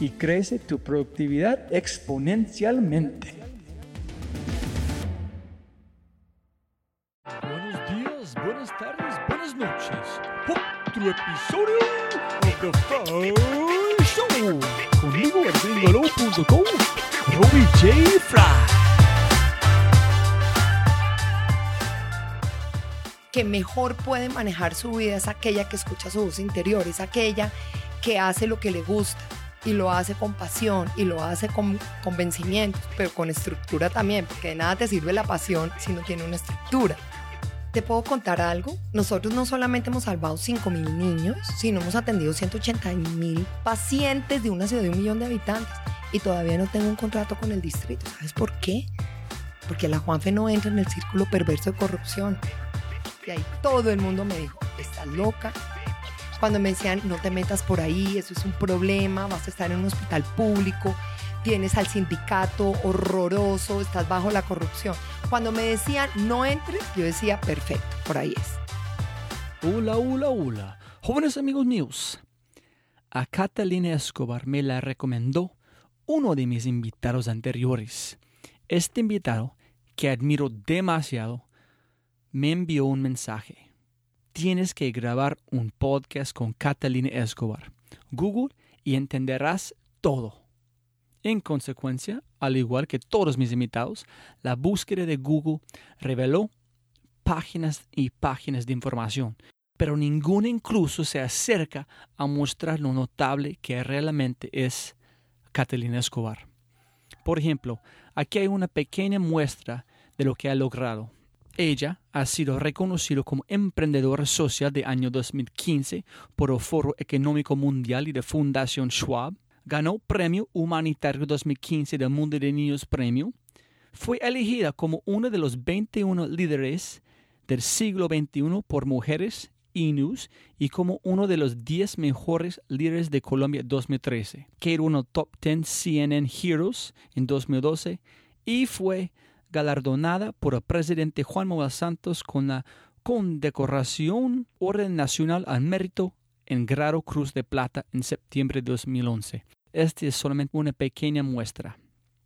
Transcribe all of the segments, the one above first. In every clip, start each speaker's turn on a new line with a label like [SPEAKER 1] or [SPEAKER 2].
[SPEAKER 1] y crece tu productividad exponencialmente.
[SPEAKER 2] Buenos días, buenas tardes, buenas noches. Otro episodio de The Fry Show. Conmigo en gringolo.com, Robbie J. Fry.
[SPEAKER 3] que mejor puede manejar su vida es aquella que escucha su voz interior, es aquella que hace lo que le gusta y lo hace con pasión y lo hace con convencimiento, pero con estructura también, porque de nada te sirve la pasión si no tiene una estructura. ¿Te puedo contar algo? Nosotros no solamente hemos salvado 5 mil niños, sino hemos atendido 180 mil pacientes de una ciudad de un millón de habitantes y todavía no tengo un contrato con el distrito. ¿Sabes por qué? Porque la Juanfe no entra en el círculo perverso de corrupción. Y ahí todo el mundo me dijo, estás loca. Cuando me decían, no te metas por ahí, eso es un problema, vas a estar en un hospital público, tienes al sindicato horroroso, estás bajo la corrupción. Cuando me decían, no entres, yo decía, perfecto, por ahí es.
[SPEAKER 2] Hola, hola, hola. Jóvenes amigos míos, a Catalina Escobar me la recomendó uno de mis invitados anteriores. Este invitado, que admiro demasiado, me envió un mensaje. Tienes que grabar un podcast con Catalina Escobar. Google y entenderás todo. En consecuencia, al igual que todos mis invitados, la búsqueda de Google reveló páginas y páginas de información, pero ninguno incluso se acerca a mostrar lo notable que realmente es Catalina Escobar. Por ejemplo, aquí hay una pequeña muestra de lo que ha logrado. Ella ha sido reconocido como emprendedor social de año 2015 por el Foro Económico Mundial y de Fundación Schwab. Ganó Premio Humanitario 2015 del Mundo de Niños Premio. Fue elegida como uno de los 21 líderes del siglo XXI por Mujeres News y como uno de los 10 mejores líderes de Colombia 2013. Que era uno top 10 CNN Heroes en 2012 y fue galardonada por el presidente Juan Manuel Santos con la condecoración Orden Nacional al Mérito en grado Cruz de Plata en septiembre de 2011. Este es solamente una pequeña muestra.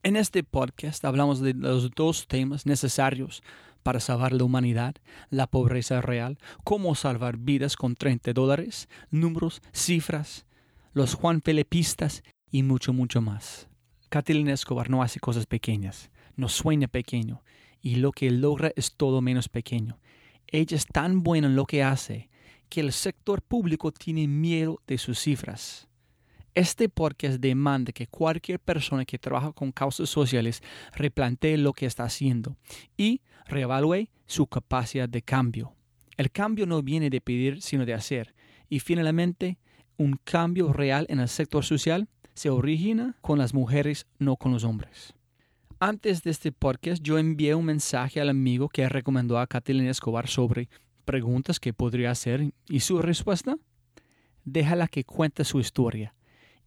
[SPEAKER 2] En este podcast hablamos de los dos temas necesarios para salvar la humanidad, la pobreza real, cómo salvar vidas con 30 dólares, números, cifras, los Juan Felipistas y mucho, mucho más. Catalina Escobar no hace cosas pequeñas no suena pequeño y lo que logra es todo menos pequeño. Ella es tan buena en lo que hace que el sector público tiene miedo de sus cifras. Este podcast demanda que cualquier persona que trabaja con causas sociales replantee lo que está haciendo y reevalúe su capacidad de cambio. El cambio no viene de pedir, sino de hacer. Y finalmente, un cambio real en el sector social se origina con las mujeres, no con los hombres. Antes de este podcast, yo envié un mensaje al amigo que recomendó a Catalina Escobar sobre preguntas que podría hacer y su respuesta, déjala que cuente su historia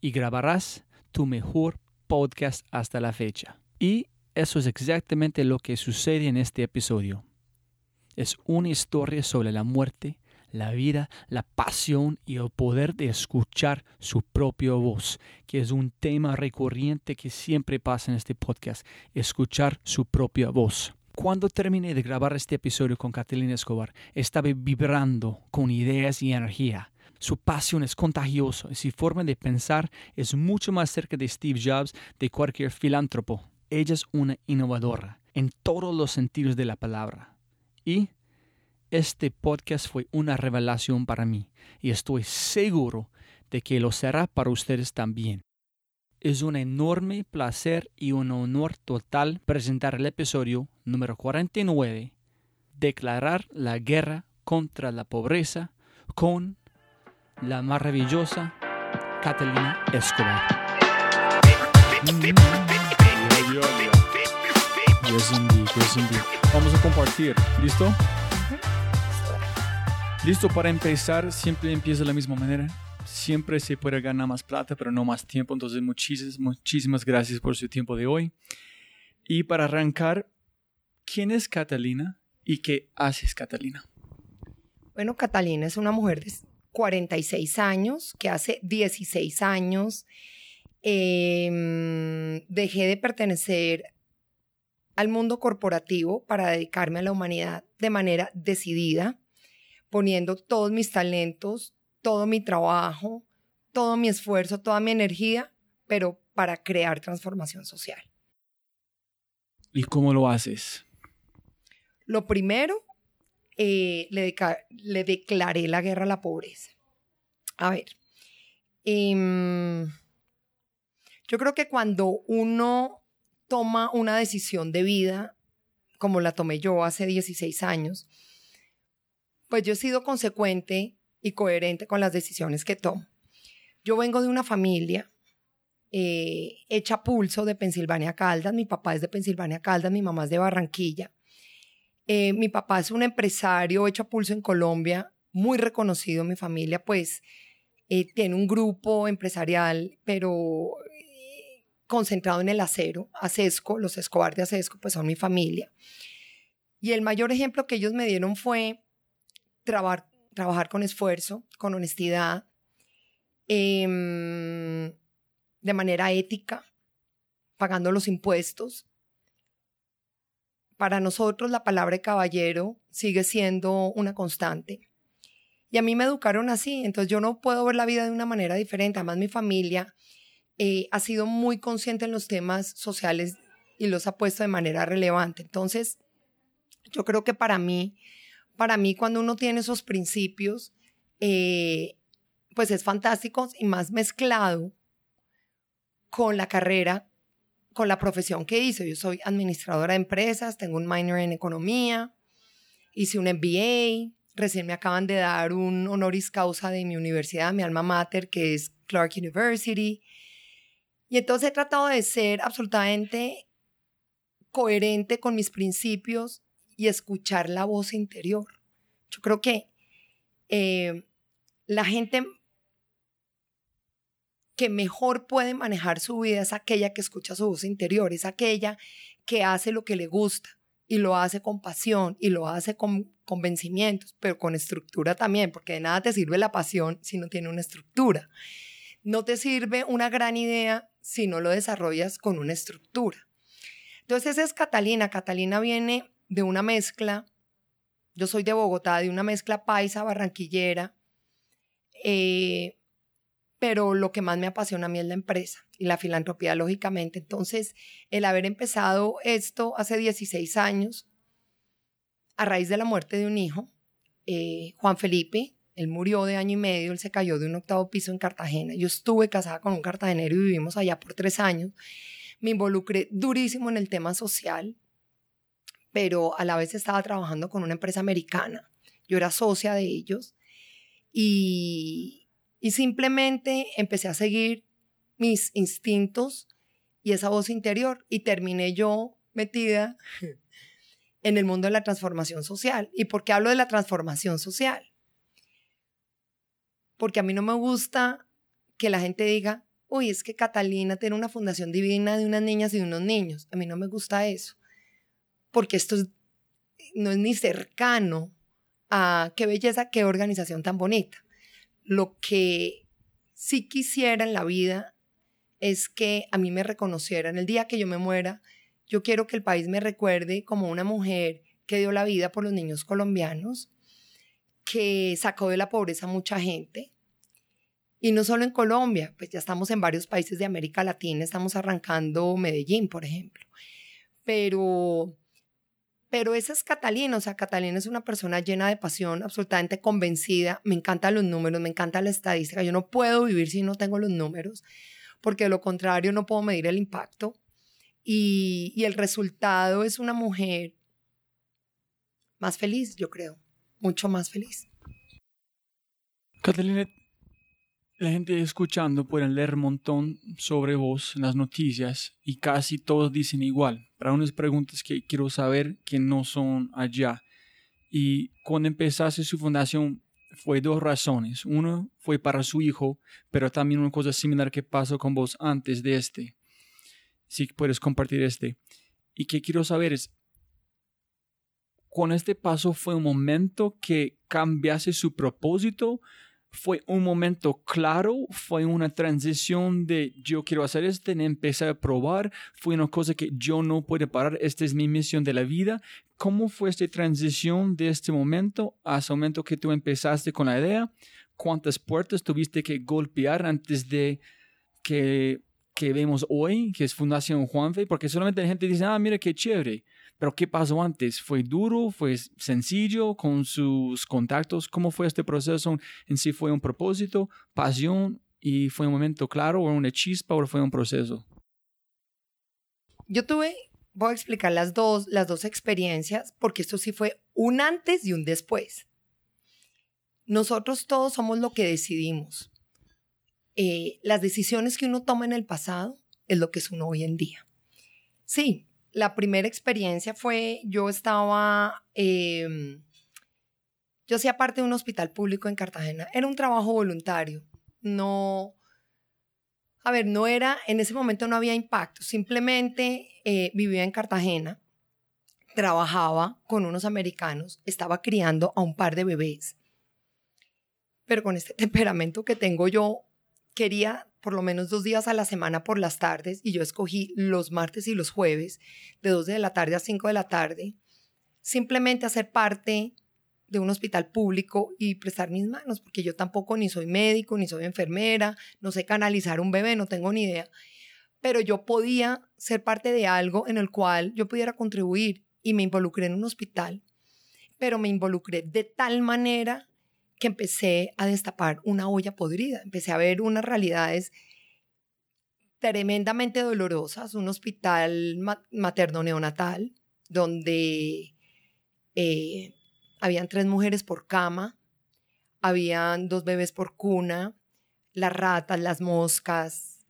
[SPEAKER 2] y grabarás tu mejor podcast hasta la fecha. Y eso es exactamente lo que sucede en este episodio. Es una historia sobre la muerte, la vida, la pasión y el poder de escuchar su propia voz, que es un tema recurrente que siempre pasa en este podcast, escuchar su propia voz. Cuando terminé de grabar este episodio con Catalina Escobar, estaba vibrando con ideas y energía. Su pasión es contagiosa y su forma de pensar es mucho más cerca de Steve Jobs de cualquier filántropo. Ella es una innovadora en todos los sentidos de la palabra. Y este podcast fue una revelación para mí y estoy seguro de que lo será para ustedes también. Es un enorme placer y un honor total presentar el episodio número 49, Declarar la guerra contra la pobreza con la maravillosa Catalina Escobar. Vamos a compartir, ¿listo? Listo para empezar, siempre empieza de la misma manera. Siempre se puede ganar más plata, pero no más tiempo. Entonces, muchísimas, muchísimas gracias por su tiempo de hoy. Y para arrancar, ¿quién es Catalina y qué haces, Catalina?
[SPEAKER 3] Bueno, Catalina es una mujer de 46 años, que hace 16 años em, dejé de pertenecer al mundo corporativo para dedicarme a la humanidad de manera decidida poniendo todos mis talentos, todo mi trabajo, todo mi esfuerzo, toda mi energía, pero para crear transformación social.
[SPEAKER 2] ¿Y cómo lo haces?
[SPEAKER 3] Lo primero, eh, le, le, declaré la guerra a la pobreza. A ver, em, yo creo que cuando uno toma una decisión de vida, como la tomé yo hace 16 años, pues yo he sido consecuente y coherente con las decisiones que tomo. Yo vengo de una familia eh, hecha pulso de Pensilvania Caldas, mi papá es de Pensilvania Caldas, mi mamá es de Barranquilla. Eh, mi papá es un empresario hecho pulso en Colombia, muy reconocido, mi familia pues eh, tiene un grupo empresarial, pero concentrado en el acero, Acesco, los Escobar de Acesco pues son mi familia. Y el mayor ejemplo que ellos me dieron fue trabajar, trabajar con esfuerzo, con honestidad, em, de manera ética, pagando los impuestos. Para nosotros la palabra caballero sigue siendo una constante. Y a mí me educaron así, entonces yo no puedo ver la vida de una manera diferente. Además, mi familia eh, ha sido muy consciente en los temas sociales y los ha puesto de manera relevante. Entonces, yo creo que para mí para mí cuando uno tiene esos principios, eh, pues es fantástico y más mezclado con la carrera, con la profesión que hice. Yo soy administradora de empresas, tengo un minor en economía, hice un MBA, recién me acaban de dar un honoris causa de mi universidad, mi alma mater, que es Clark University. Y entonces he tratado de ser absolutamente coherente con mis principios y escuchar la voz interior. Yo creo que eh, la gente que mejor puede manejar su vida es aquella que escucha su voz interior, es aquella que hace lo que le gusta y lo hace con pasión y lo hace con convencimientos, pero con estructura también, porque de nada te sirve la pasión si no tiene una estructura. No te sirve una gran idea si no lo desarrollas con una estructura. Entonces esa es Catalina. Catalina viene de una mezcla, yo soy de Bogotá, de una mezcla paisa, barranquillera, eh, pero lo que más me apasiona a mí es la empresa y la filantropía, lógicamente. Entonces, el haber empezado esto hace 16 años, a raíz de la muerte de un hijo, eh, Juan Felipe, él murió de año y medio, él se cayó de un octavo piso en Cartagena. Yo estuve casada con un cartagenero y vivimos allá por tres años. Me involucré durísimo en el tema social, pero a la vez estaba trabajando con una empresa americana yo era socia de ellos y, simplemente empecé a seguir mis instintos y esa voz interior y terminé yo metida en el mundo de la transformación social. ¿Y por qué hablo de la transformación social? Porque a mí no me gusta que la gente diga, uy, es que Catalina tiene una fundación divina de unas niñas y de unos niños. A mí no me gusta eso. Porque esto no es ni cercano a qué belleza, qué organización tan bonita. Lo que sí quisiera en la vida es que a mí me reconocieran el día que yo me muera. Yo quiero que el país me recuerde como una mujer que dio la vida por los niños colombianos, que sacó de la pobreza a mucha gente. Y no solo en Colombia, pues ya estamos en varios países de América Latina, estamos arrancando Medellín, por ejemplo. Pero, pero esa es Catalina, o sea, Catalina es una persona llena de pasión, absolutamente convencida, me encantan los números, me encanta la estadística, yo no puedo vivir si no tengo los números porque de lo contrario no puedo medir el impacto. Y, el resultado es una mujer más feliz, yo creo, mucho más feliz.
[SPEAKER 2] Catalina, la gente escuchando pueden leer un montón sobre vos en las noticias y casi todos dicen igual. Para unas preguntas que quiero saber que no son allá. Y cuando empezaste su fundación, fue dos razones. Uno fue para su hijo, pero también una cosa similar que pasó con vos antes de este. Si puedes compartir este. Y que quiero saber es, con este paso fue un momento que cambiase su propósito fue un momento claro, fue una transición de yo quiero hacer esto, empecé a probar, fue una cosa que yo no puedo parar, esta es mi misión de la vida. ¿Cómo fue esta transición de este momento a ese momento que tú empezaste con la idea? ¿Cuántas puertas tuviste que golpear antes de que, que vemos hoy, que es Fundación Juanfe? Porque solamente la gente dice, ah, mira qué chévere pero ¿qué pasó antes? ¿Fue duro? ¿Fue sencillo con sus contactos? ¿Cómo fue este proceso? ¿En sí fue un propósito, pasión y fue un momento claro o una chispa o fue un proceso?
[SPEAKER 3] Yo tuve, voy a explicar las dos, las dos experiencias porque esto sí fue un antes y un después. Nosotros todos somos lo que decidimos. Eh, las decisiones que uno toma en el pasado es lo que es uno hoy en día. Sí, la primera experiencia fue, yo estaba, em, yo hacía parte de un hospital público en Cartagena. Era un trabajo voluntario. No, a ver, no era, en ese momento no había impacto. Simplemente eh, vivía en Cartagena, trabajaba con unos americanos, estaba criando a un par de bebés. Pero con este temperamento que tengo yo, quería por lo menos dos días a la semana por las tardes y yo escogí los martes y los jueves de 2 de la tarde a 5 de la tarde, simplemente hacer parte de un hospital público y prestar mis manos, porque yo tampoco ni soy médico, ni soy enfermera, no sé canalizar un bebé, no tengo ni idea, pero yo podía ser parte de algo en el cual yo pudiera contribuir y me involucré en un hospital, pero me involucré de tal manera que empecé a destapar una olla podrida, empecé a ver unas realidades tremendamente dolorosas, un hospital materno-neonatal donde eh, habían tres mujeres por cama, habían dos bebés por cuna, las ratas, las moscas,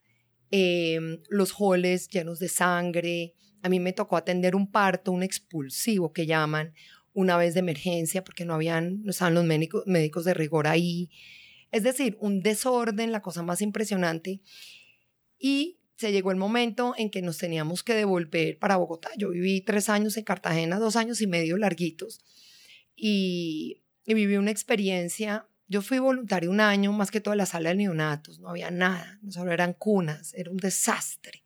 [SPEAKER 3] em, los joles llenos de sangre. A mí me tocó atender un parto, un expulsivo que llaman, una vez de emergencia porque no habían, no estaban los médicos, médicos de rigor ahí. Es decir, un desorden, la cosa más impresionante. Y se llegó el momento en que nos teníamos que devolver para Bogotá. Yo viví tres años en Cartagena, dos años y medio larguitos, y, viví una experiencia. Yo fui voluntario un año, más que toda la sala de neonatos, no había nada, solo eran cunas, era un desastre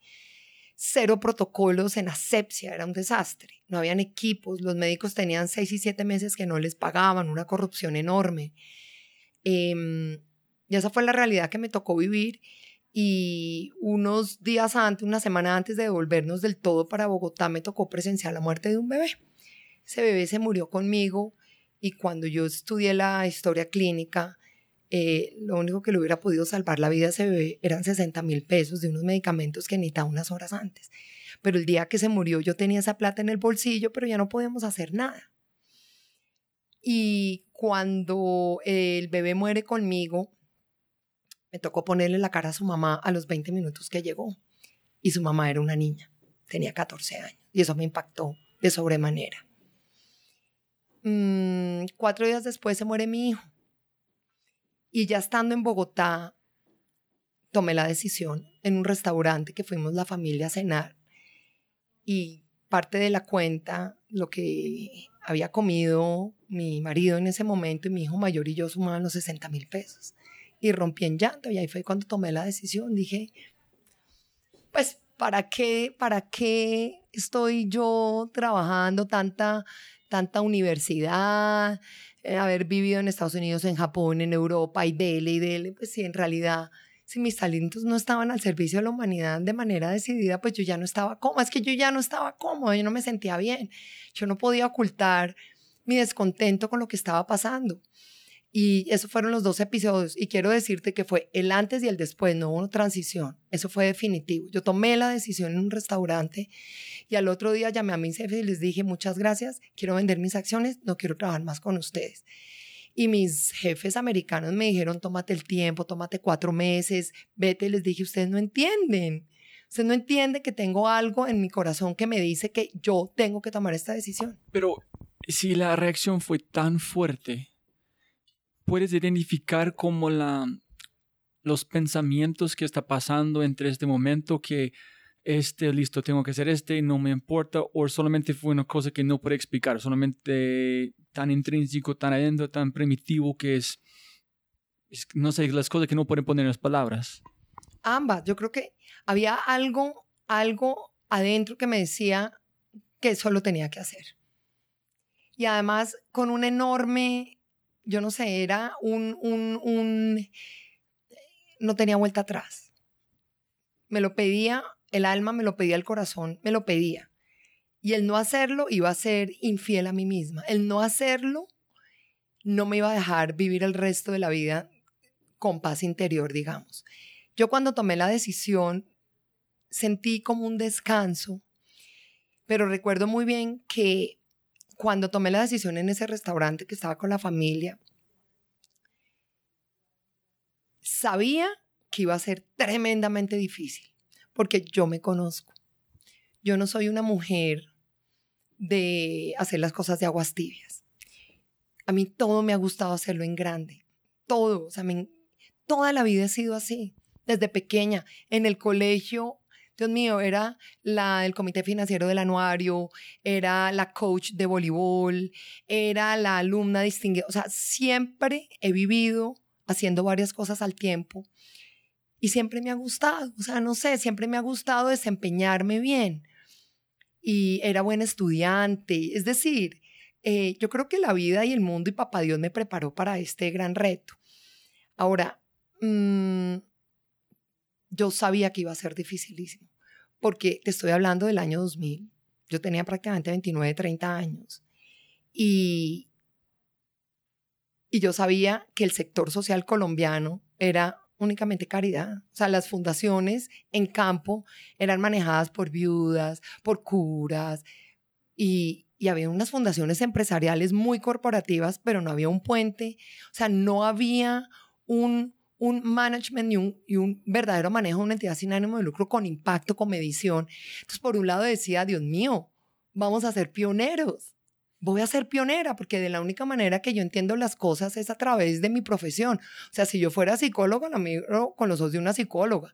[SPEAKER 3] cero protocolos en asepsia, era un desastre. No habían equipos, los médicos tenían seis y siete meses que no les pagaban, una corrupción enorme. Em, y esa fue la realidad que me tocó vivir. Y unos días antes, una semana antes de devolvernos del todo para Bogotá, me tocó presenciar la muerte de un bebé. Ese bebé se murió conmigo y cuando yo estudié la historia clínica, eh, lo único que le hubiera podido salvar la vida a ese bebé eran 60 mil pesos de unos medicamentos que necesitaba unas horas antes. Pero el día que se murió yo tenía esa plata en el bolsillo, pero ya no podíamos hacer nada. Y cuando el bebé muere conmigo, me tocó ponerle la cara a su mamá a los 20 minutos que llegó. Y su mamá era una niña, tenía 14 años. Y eso me impactó de sobremanera. Mm, cuatro días después se muere mi hijo. Y ya estando en Bogotá, tomé la decisión en un restaurante que fuimos la familia a cenar. Y parte de la cuenta, lo que había comido mi marido en ese momento y mi hijo mayor y yo sumaban los 60 mil pesos. Y rompí en llanto y ahí fue cuando tomé la decisión. Dije, pues, ¿para qué, para qué estoy yo trabajando tanta, tanta universidad? Eh, haber vivido en Estados Unidos, en Japón, en Europa y dele y dele, pues sí, en realidad si mis talentos no estaban al servicio de la humanidad de manera decidida, pues yo ya no estaba cómoda. Es que yo ya no estaba cómoda, yo no me sentía bien. Yo no podía ocultar mi descontento con lo que estaba pasando. Y esos fueron los dos episodios. Y quiero decirte que fue el antes y el después, no hubo transición. Eso fue definitivo. Yo tomé la decisión en un restaurante y al otro día llamé a mis jefes y les dije, muchas gracias, quiero vender mis acciones, no quiero trabajar más con ustedes. Y mis jefes americanos me dijeron, tómate el tiempo, tómate cuatro meses, vete. Les dije, ustedes no entienden. Ustedes no entienden que tengo algo en mi corazón que me dice que yo tengo que tomar esta decisión.
[SPEAKER 2] Pero si la reacción fue tan fuerte, puedes identificar como la, los pensamientos que está pasando entre este momento que este, listo, tengo que hacer este, no me importa, o solamente fue una cosa que no puedo explicar, solamente tan intrínseco, tan adentro, tan primitivo que es, no sé, las cosas que no pueden poner en las palabras.
[SPEAKER 3] Ambas, yo creo que había algo, algo adentro que me decía que eso lo tenía que hacer. Y además con un enorme, yo no sé, era un, un, un, no tenía vuelta atrás. Me lo pedía el alma me lo pedía, el corazón me lo pedía. Y el no hacerlo iba a ser infiel a mí misma. El no hacerlo no me iba a dejar vivir el resto de la vida con paz interior, digamos. Yo cuando tomé la decisión sentí como un descanso, pero recuerdo muy bien que cuando tomé la decisión en ese restaurante que estaba con la familia, sabía que iba a ser tremendamente difícil porque yo me conozco. Yo no soy una mujer de hacer las cosas de aguas tibias. A mí todo me ha gustado hacerlo en grande. Todo. O sea, toda la vida he sido así. Desde pequeña. En el colegio, Dios mío, era la del comité financiero del anuario, era la coach de voleibol, era la alumna distinguida. O sea, siempre he vivido haciendo varias cosas al tiempo siempre me ha gustado, o sea, no sé, siempre me ha gustado desempeñarme bien. Y era buen estudiante, es decir, eh, yo creo que la vida y el mundo y papá Dios me preparó para este gran reto. Ahora, mm, yo sabía que iba a ser dificilísimo, porque te estoy hablando del año 2000. Yo tenía prácticamente 29, 30 años. Y, y yo sabía que el sector social colombiano era únicamente caridad. O sea, las fundaciones en campo eran manejadas por viudas, por curas, y, había unas fundaciones empresariales muy corporativas, pero no había un puente, o sea, no había un, un management y un, y un verdadero manejo de una entidad sin ánimo de lucro con impacto, con medición. Entonces, por un lado decía, Dios mío, vamos a ser pioneros voy a ser pionera, porque de la única manera que yo entiendo las cosas es a través de mi profesión. O sea, si yo fuera psicóloga, la miro con los ojos de una psicóloga,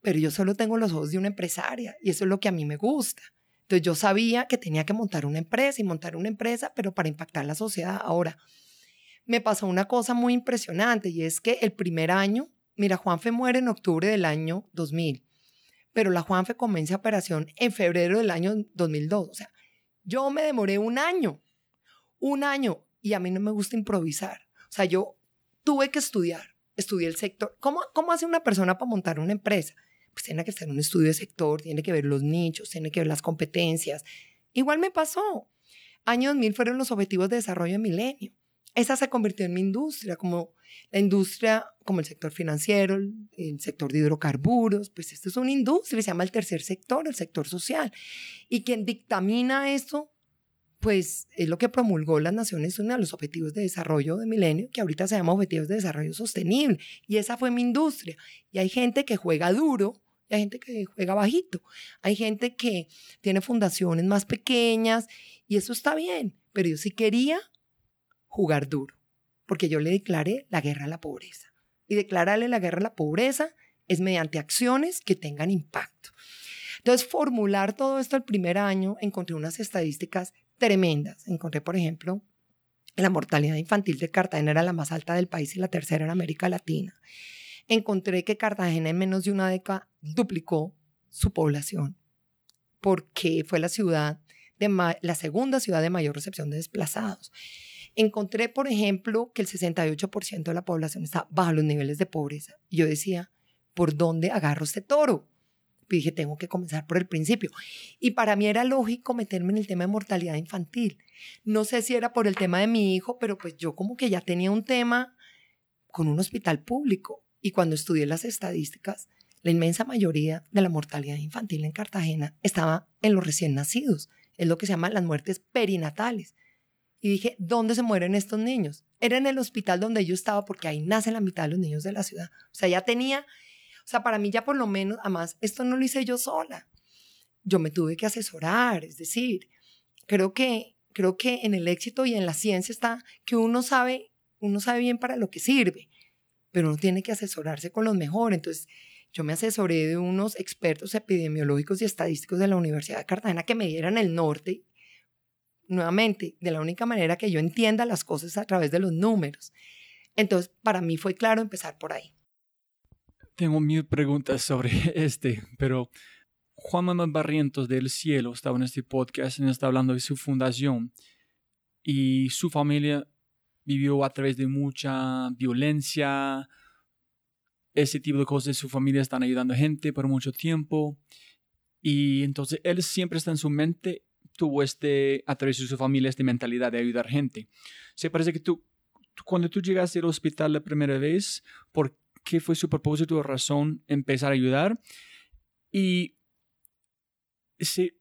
[SPEAKER 3] pero yo solo tengo los ojos de una empresaria y eso es lo que a mí me gusta. Entonces yo sabía que tenía que montar una empresa y montar una empresa, pero para impactar la sociedad. Ahora, me pasó una cosa muy impresionante y es que el primer año, mira, Juanfe muere en octubre del año 2000, pero la Juanfe comienza operación en febrero del año 2002. O sea, yo me demoré un año, un año, y a mí no me gusta improvisar. O sea, yo tuve que estudiar, estudié el sector. ¿Cómo, cómo hace una persona para montar una empresa? Pues tiene que estar en un estudio de sector, tiene que ver los nichos, tiene que ver las competencias. Igual me pasó. Año 2000 fueron los objetivos de desarrollo de milenio. Esa se convirtió en mi industria, como la industria, como el sector financiero, el sector de hidrocarburos, pues esto es una industria, se llama el tercer sector, el sector social. Y quien dictamina eso, pues es lo que promulgó las Naciones Unidas, los Objetivos de Desarrollo de Milenio, que ahorita se llama Objetivos de Desarrollo Sostenible. Y esa fue mi industria. Y hay gente que juega duro y hay gente que juega bajito. Hay gente que tiene fundaciones más pequeñas y eso está bien. Pero yo sí quería jugar duro, porque yo le declaré la guerra a la pobreza. Y declararle la guerra a la pobreza es mediante acciones que tengan impacto. Entonces, formular todo esto el primer año, encontré unas estadísticas tremendas. Encontré, por ejemplo, la mortalidad infantil de Cartagena era la más alta del país y la tercera en América Latina. Encontré que Cartagena en menos de una década duplicó su población porque fue la ciudad de la segunda ciudad de mayor recepción de desplazados. Encontré, por ejemplo, que el 68% de la población está bajo los niveles de pobreza. Y yo decía, ¿por dónde agarro este toro? Y dije, tengo que comenzar por el principio. Y para mí era lógico meterme en el tema de mortalidad infantil. No sé si era por el tema de mi hijo, pero pues yo como que ya tenía un tema con un hospital público. Y cuando estudié las estadísticas, la inmensa mayoría de la mortalidad infantil en Cartagena estaba en los recién nacidos. Es lo que se llama las muertes perinatales. Dije, ¿dónde se mueren estos niños? Era en el hospital donde yo estaba porque ahí nacen la mitad de los niños de la ciudad. O sea, ya tenía o sea, para mí ya por lo menos, además, esto no lo hice yo sola. Yo me tuve que asesorar, es decir, creo que, creo que en el éxito y en la ciencia está que uno sabe, uno sabe bien para lo que sirve, pero uno tiene que asesorarse con los mejores. Entonces, yo me asesoré de unos expertos epidemiológicos y estadísticos de la Universidad de Cartagena que me dieran el norte, nuevamente, de la única manera que yo entienda las cosas a través de los números. Entonces, para mí fue claro empezar por ahí.
[SPEAKER 2] Tengo mil preguntas sobre este, pero Juan Manuel Barrientos del Cielo estaba en este podcast y está hablando de su fundación y su familia vivió a través de mucha violencia, ese tipo de cosas. Su familia están ayudando a gente por mucho tiempo y entonces él siempre está en su mente, tuvo este, a través de su familia, esta mentalidad de ayudar gente. Se parece que tú, cuando tú llegaste al hospital la primera vez, ¿por qué fue su propósito o razón empezar a ayudar. Y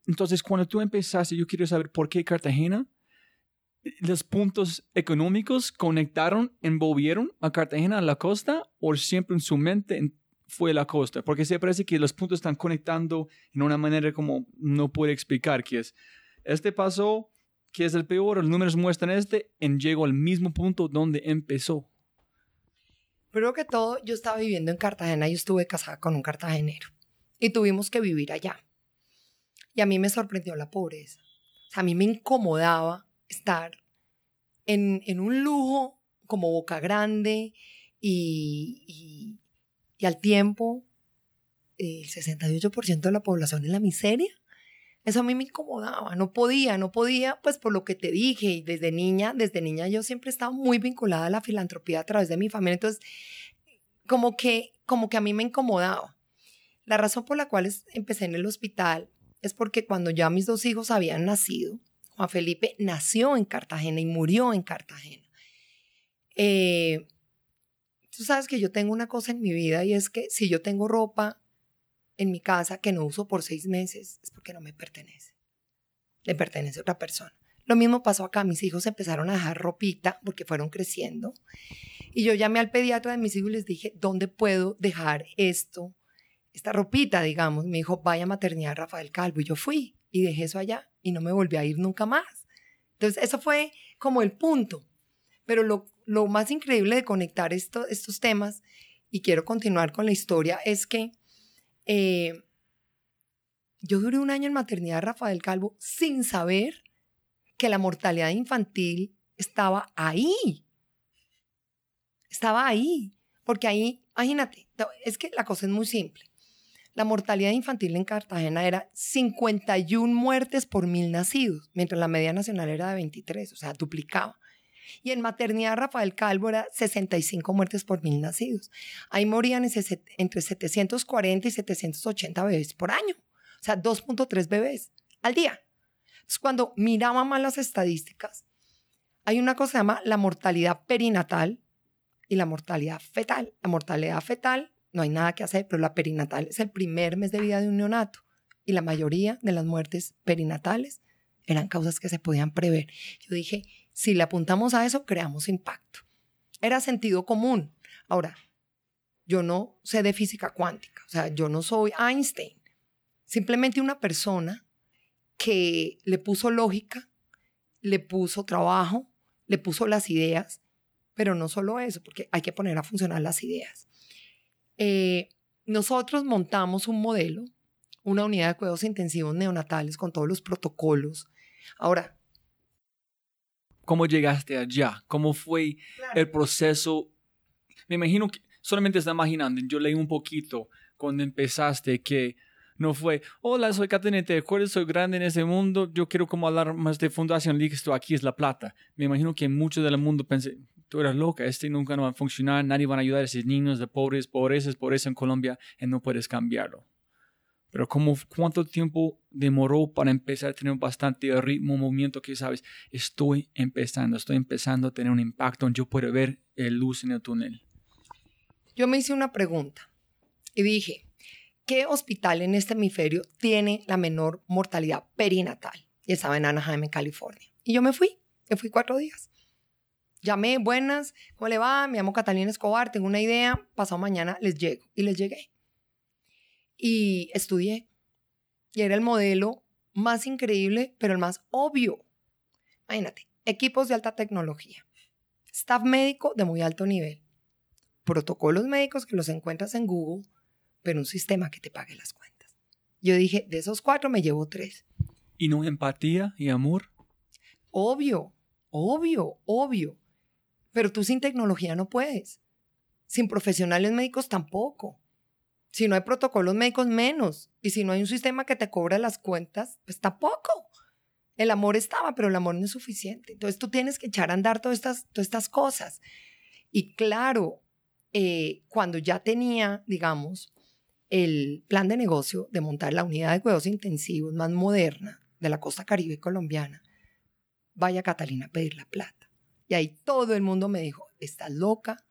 [SPEAKER 2] entonces, cuando tú empezaste, yo quiero saber por qué Cartagena, los puntos económicos conectaron, envolvieron a Cartagena a la costa o siempre en su mente fue la costa, porque se parece que los puntos están conectando en una manera como no puede explicar, que es, este pasó, que es el peor, los números muestran este, en llegó al mismo punto donde empezó.
[SPEAKER 3] Primero que todo, yo estaba viviendo en Cartagena y estuve casada con un cartagenero. Y tuvimos que vivir allá. Y a mí me sorprendió la pobreza. a mí me incomodaba estar en, un lujo como Boca Grande y, y al tiempo el 68% de la población en la miseria. Eso a mí me incomodaba, no podía, no podía, pues por lo que te dije, y desde niña, desde niña yo siempre he estado muy vinculada a la filantropía a través de mi familia, entonces como que, como que a mí me incomodaba. La razón por la cual empecé en el hospital es porque cuando ya mis dos hijos habían nacido, Juan Felipe nació en Cartagena y murió en Cartagena. Eh, tú sabes que yo tengo una cosa en mi vida y es que si yo tengo ropa en mi casa que no uso por seis meses es porque no me pertenece. Le pertenece a otra persona. Lo mismo pasó acá. Mis hijos empezaron a dejar ropita porque fueron creciendo. Y yo llamé al pediatra de mis hijos y les dije, ¿dónde puedo dejar esto? Esta ropita, digamos. Me dijo, vaya a maternidad Rafael Calvo. Y yo fui y dejé eso allá y no me volví a ir nunca más. Entonces, eso fue como el punto. Pero lo, lo más increíble de conectar esto, estos temas, y quiero continuar con la historia, es que eh, yo duré un año en maternidad Rafael Calvo sin saber que la mortalidad infantil estaba ahí. Estaba ahí. Porque ahí, imagínate, es que la cosa es muy simple. La mortalidad infantil en Cartagena era 51 muertes por mil nacidos, mientras la media nacional era de 23, o sea, duplicaba. Y en maternidad Rafael Calvo era 65 muertes por mil nacidos. Ahí morían entre 740 y 780 bebés por año. O sea, 2.3 bebés al día. Entonces, cuando miraba más las estadísticas, hay una cosa que se llama la mortalidad perinatal y la mortalidad fetal. La mortalidad fetal no hay nada que hacer, pero la perinatal es el primer mes de vida de un neonato. Y la mayoría de las muertes perinatales eran causas que se podían prever. Yo dije, si le apuntamos a eso, creamos impacto. Era sentido común. Ahora, yo no sé de física cuántica, o sea, yo no soy Einstein. Simplemente una persona que le puso lógica, le puso trabajo, le puso las ideas, pero no solo eso, porque hay que poner a funcionar las ideas. Eh, nosotros montamos un modelo, una unidad de cuidados intensivos neonatales con todos los protocolos. Ahora.
[SPEAKER 2] ¿Cómo llegaste allá? ¿Cómo fue el proceso? Me imagino que solamente está imaginando, yo leí un poquito cuando empezaste que no fue, hola, soy Caterina, te acuerdas, soy grande en ese mundo, yo quiero como hablar más de Fundación Listo, aquí es la plata. Me imagino que mucho del mundo pensé, tú eres loca, este nunca no va a funcionar, nadie va a ayudar a esos niños de pobres, pobreza es pobreza en Colombia y no puedes cambiarlo. Pero como, ¿cuánto tiempo demoró para empezar a tener bastante ritmo, movimiento que sabes? Estoy empezando, estoy empezando a tener un impacto, yo puedo ver el luz en el túnel.
[SPEAKER 3] Yo me hice una pregunta y dije, ¿qué hospital en este hemisferio tiene la menor mortalidad perinatal? Y estaba en Anaheim, en California. Y yo me fui, me fui cuatro días. Llamé, buenas, ¿cómo le va? Me llamo Catalina Escobar, tengo una idea, pasado mañana les llego. Y les llegué. Y estudié. Y era el modelo más increíble, pero el más obvio. Imagínate, equipos de alta tecnología, staff médico de muy alto nivel, protocolos médicos que los encuentras en Google, pero un sistema que te pague las cuentas. Yo dije, de esos cuatro me llevo tres.
[SPEAKER 2] ¿Y no empatía y amor?
[SPEAKER 3] Obvio, obvio, obvio. Pero tú sin tecnología no puedes. Sin profesionales médicos tampoco. Si no hay protocolos médicos, menos. Y si no hay un sistema que te cobra las cuentas, pues tampoco. El amor estaba, pero el amor no es suficiente. Entonces tú tienes que echar a andar todas estas, todas estas cosas. Y claro, eh, cuando ya tenía, digamos, el plan de negocio de montar la unidad de cuidados intensivos más moderna de la costa caribe colombiana, vaya Catalina a pedir la plata. Y ahí todo el mundo me dijo, estás loca.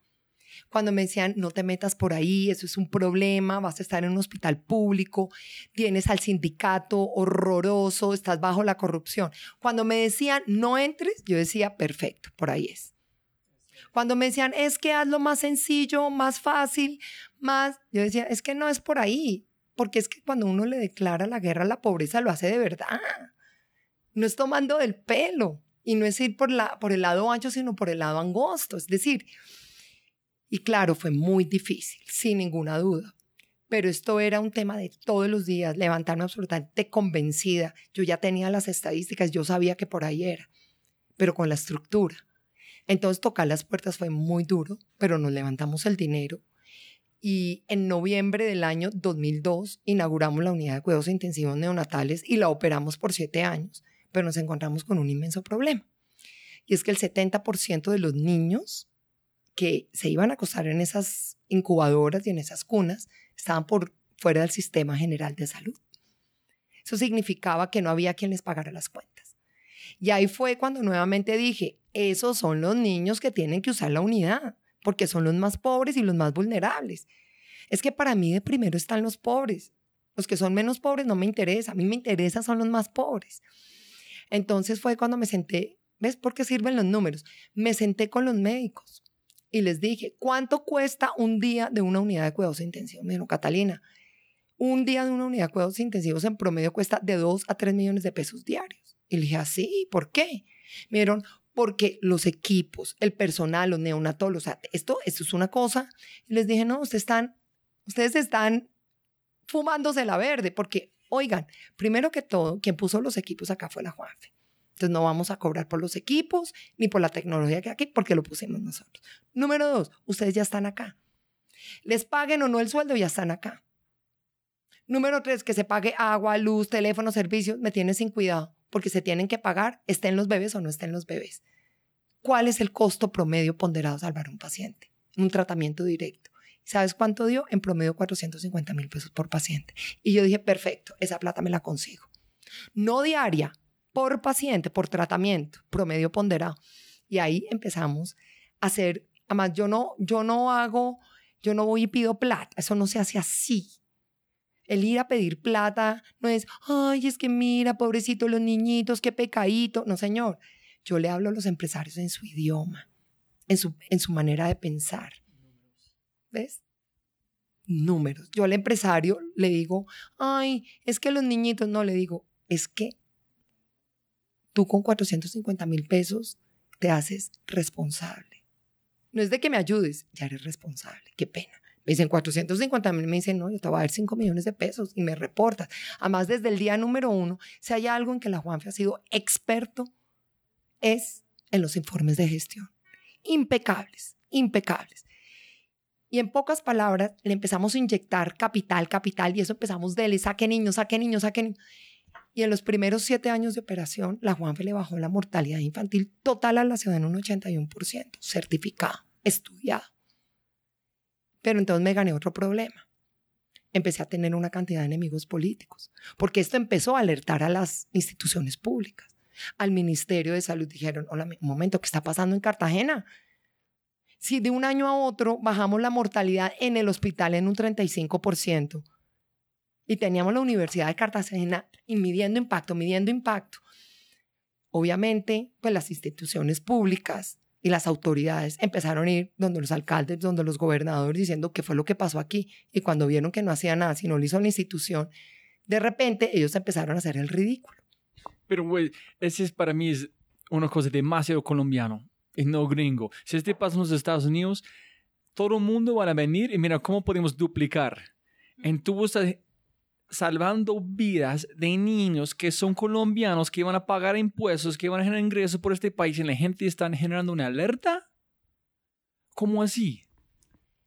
[SPEAKER 3] Cuando me decían, no te metas por ahí, eso es un problema, vas a estar en un hospital público, tienes al sindicato horroroso, estás bajo la corrupción. Cuando me decían, no entres, yo decía, perfecto, por ahí es. Cuando me decían, es que hazlo más sencillo, más fácil, más, yo decía, es que no es por ahí, porque es que cuando uno le declara la guerra a la pobreza, lo hace de verdad. No es tomando del pelo y no es ir por, la, por el lado ancho, sino por el lado angosto. Es decir, y claro, fue muy difícil, sin ninguna duda. Pero esto era un tema de todos los días, levantarme absolutamente convencida. Yo ya tenía las estadísticas, yo sabía que por ahí era, pero con la estructura. Entonces tocar las puertas fue muy duro, pero nos levantamos el dinero. Y en noviembre del año 2002 inauguramos la unidad de cuidados intensivos neonatales y la operamos por siete años, pero nos encontramos con un inmenso problema. Y es que el 70% de los niños que se iban a acostar en esas incubadoras y en esas cunas estaban por fuera del sistema general de salud. Eso significaba que no había quien les pagara las cuentas. Y ahí fue cuando nuevamente dije, esos son los niños que tienen que usar la unidad, porque son los más pobres y los más vulnerables. Es que para mí de primero están los pobres. Los que son menos pobres no me interesa, a mí me interesa son los más pobres. Entonces fue cuando me senté, ¿ves por qué sirven los números? Me senté con los médicos y les dije, ¿cuánto cuesta un día de una unidad de cuidados intensivos? Me dijo, Catalina, un día de una unidad de cuidados intensivos en promedio cuesta de 2 a 3 millones de pesos diarios. Y le dije, así, ¿por qué? Me dijeron, porque los equipos, el personal, los neonatólogos, o sea, esto, esto es una cosa. Y les dije, no, ustedes están, ustedes están fumándose la verde, porque, oigan, primero que todo, quien puso los equipos acá fue la Juanfe. Entonces no vamos a cobrar por los equipos ni por la tecnología que hay aquí, porque lo pusimos nosotros. Número dos, ustedes ya están acá. Les paguen o no el sueldo, ya están acá. Número tres, que se pague agua, luz, teléfono, servicios, me tiene sin cuidado porque se tienen que pagar, estén los bebés o no estén los bebés. ¿Cuál es el costo promedio ponderado salvar a un paciente? Un tratamiento directo. ¿Sabes cuánto dio? En promedio 450 mil pesos por paciente. Y yo dije, perfecto, esa plata me la consigo. No diaria, por paciente, por tratamiento, promedio ponderado. Y ahí empezamos a hacer, además yo no, yo no hago, yo no voy y pido plata, eso no se hace así. El ir a pedir plata no es, ay, es que mira, pobrecito los niñitos, qué pecadito. No, señor. Yo le hablo a los empresarios en su idioma, en su, en su manera de pensar. ¿Ves? Números. Yo al empresario le digo, ay, es que los niñitos, no le digo, es que tú con 450 mil pesos te haces responsable. No es de que me ayudes, ya eres responsable. Qué pena. Me dicen 450 mil, me dicen, no, yo te voy a dar 5 millones de pesos y me reportas. Además, desde el día número uno, si hay algo en que la Juanfe ha sido experto, es en los informes de gestión. Impecables, impecables. Y en pocas palabras, le empezamos a inyectar capital, capital, y eso empezamos de él, saque niños, saque niños, saque niños. Y en los primeros siete años de operación, la Juanfe le bajó la mortalidad infantil total a la ciudad en un 81%, certificado, estudiado. Pero entonces me gané otro problema. Empecé a tener una cantidad de enemigos políticos, porque esto empezó a alertar a las instituciones públicas. Al Ministerio de Salud dijeron, hola, un momento, ¿qué está pasando en Cartagena? Si de un año a otro bajamos la mortalidad en el hospital en un 35%, y teníamos la Universidad de Cartagena y midiendo impacto, midiendo impacto. Obviamente, pues las instituciones públicas y las autoridades empezaron a ir donde los alcaldes, donde los gobernadores, diciendo qué fue lo que pasó aquí. Y cuando vieron que no hacía nada, sino lo hizo la institución, de repente ellos empezaron a hacer el ridículo.
[SPEAKER 2] Pero, güey, ese es para mí es una cosa demasiado colombiano y no gringo. Si este pasa en los Estados Unidos, todo el mundo va a venir y mira cómo podemos duplicar. En tu salvando vidas de niños que son colombianos, que van a pagar impuestos, que van a generar ingresos por este país y la gente está generando una alerta? ¿Cómo así?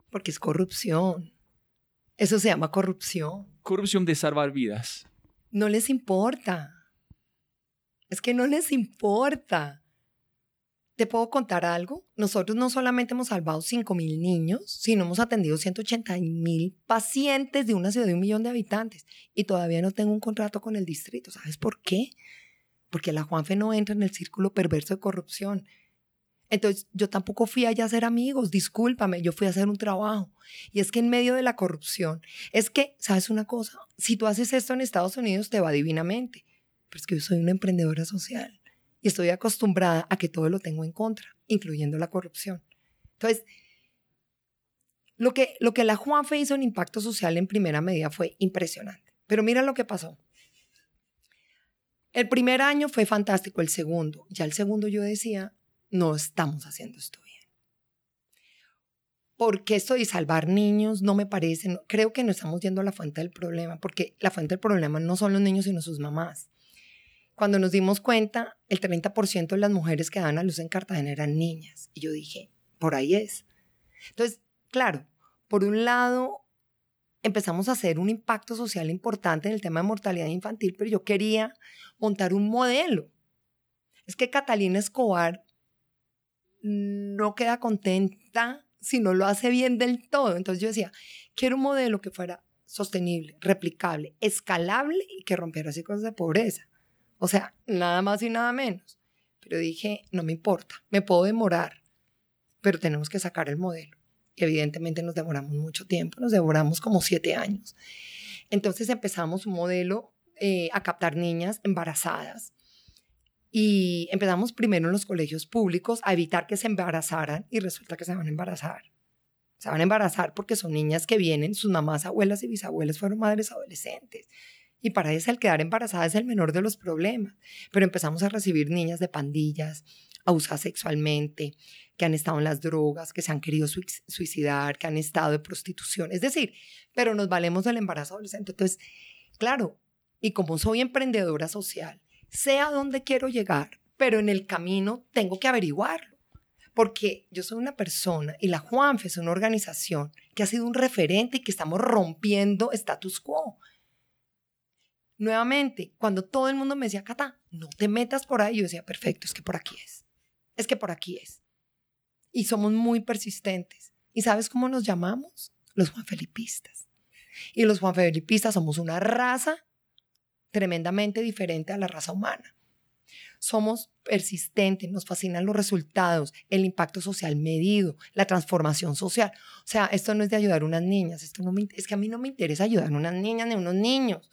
[SPEAKER 3] Porque es corrupción. Eso se llama corrupción.
[SPEAKER 2] Corrupción de salvar vidas.
[SPEAKER 3] No les importa. Es que no les importa. ¿Te puedo contar algo? Nosotros no solamente hemos salvado 5 mil niños, sino hemos atendido 180 mil pacientes de una ciudad de un millón de habitantes y todavía no tengo un contrato con el distrito. ¿Sabes por qué? Porque la Juanfe no entra en el círculo perverso de corrupción. Entonces yo tampoco fui allá a hacer amigos, discúlpame, yo fui a hacer un trabajo. Y es que en medio de la corrupción, es que, ¿sabes una cosa? Si tú haces esto en Estados Unidos te va divinamente, pero es que yo soy una emprendedora social y estoy acostumbrada a que todo lo tengo en contra, incluyendo la corrupción. Entonces, lo que, la Juanfe hizo en impacto social en primera medida fue impresionante. Pero mira lo que pasó. El primer año fue fantástico, el segundo, ya el segundo yo decía, no estamos haciendo esto bien. Porque esto de salvar niños no me parece, creo que no estamos yendo a la fuente del problema, porque la fuente del problema no son los niños, sino sus mamás. Cuando nos dimos cuenta, el 30% de las mujeres que daban a luz en Cartagena eran niñas. Y yo dije, por ahí es. Entonces, claro, por un lado, empezamos a hacer un impacto social importante en el tema de mortalidad infantil, pero yo quería montar un modelo. Es que Catalina Escobar no queda contenta si no lo hace bien del todo. Entonces yo decía, quiero un modelo que fuera sostenible, replicable, escalable y que rompiera ciclos de pobreza. O sea, nada más y nada menos. Pero dije, no me importa, me puedo demorar, pero tenemos que sacar el modelo. Y evidentemente nos demoramos mucho tiempo, nos demoramos como siete años. Entonces empezamos un modelo eh, a captar niñas embarazadas. Y empezamos primero en los colegios públicos a evitar que se embarazaran y resulta que se van a embarazar. Se van a embarazar porque son niñas que vienen, sus mamás, abuelas y bisabuelas fueron madres adolescentes. Y para eso el quedar embarazada es el menor de los problemas. Pero empezamos a recibir niñas de pandillas, abusadas sexualmente, que han estado en las drogas, que se han querido suicidar, que han estado de prostitución. Es decir, pero nos valemos del embarazo adolescente. Entonces, claro, y como soy emprendedora social, sé a dónde quiero llegar, pero en el camino tengo que averiguarlo. Porque yo soy una persona y la Juanfe es una organización que ha sido un referente y que estamos rompiendo status quo. Nuevamente, cuando todo el mundo me decía, Cata, no te metas por ahí, yo decía, perfecto, es que por aquí es. Es que por aquí es. Y somos muy persistentes. ¿Y sabes cómo nos llamamos? Los Juanfelipistas. Y los Juanfelipistas somos una raza tremendamente diferente a la raza humana. somos persistentes, nos fascinan los resultados, el impacto social medido, la transformación social. O sea, esto no es de ayudar a unas niñas, esto no me, es que a mí no me interesa ayudar a unas niñas ni a unos niños.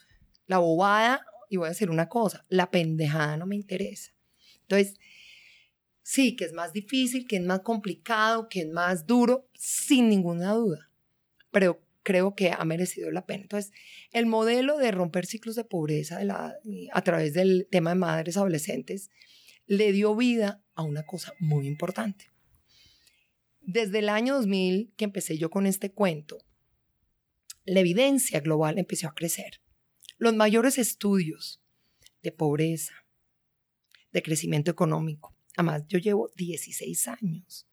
[SPEAKER 3] La bobada, y voy a decir una cosa, la pendejada no me interesa. Entonces, sí, que es más difícil, que es más complicado, que es más duro, sin ninguna duda. Pero creo que ha merecido la pena. Entonces, el modelo de romper ciclos de pobreza a través del tema de madres adolescentes le dio vida a una cosa muy importante. Desde el año 2000 que empecé yo con este cuento, la evidencia global empezó a crecer. Los mayores estudios de pobreza, de crecimiento económico. Además, yo llevo 16 años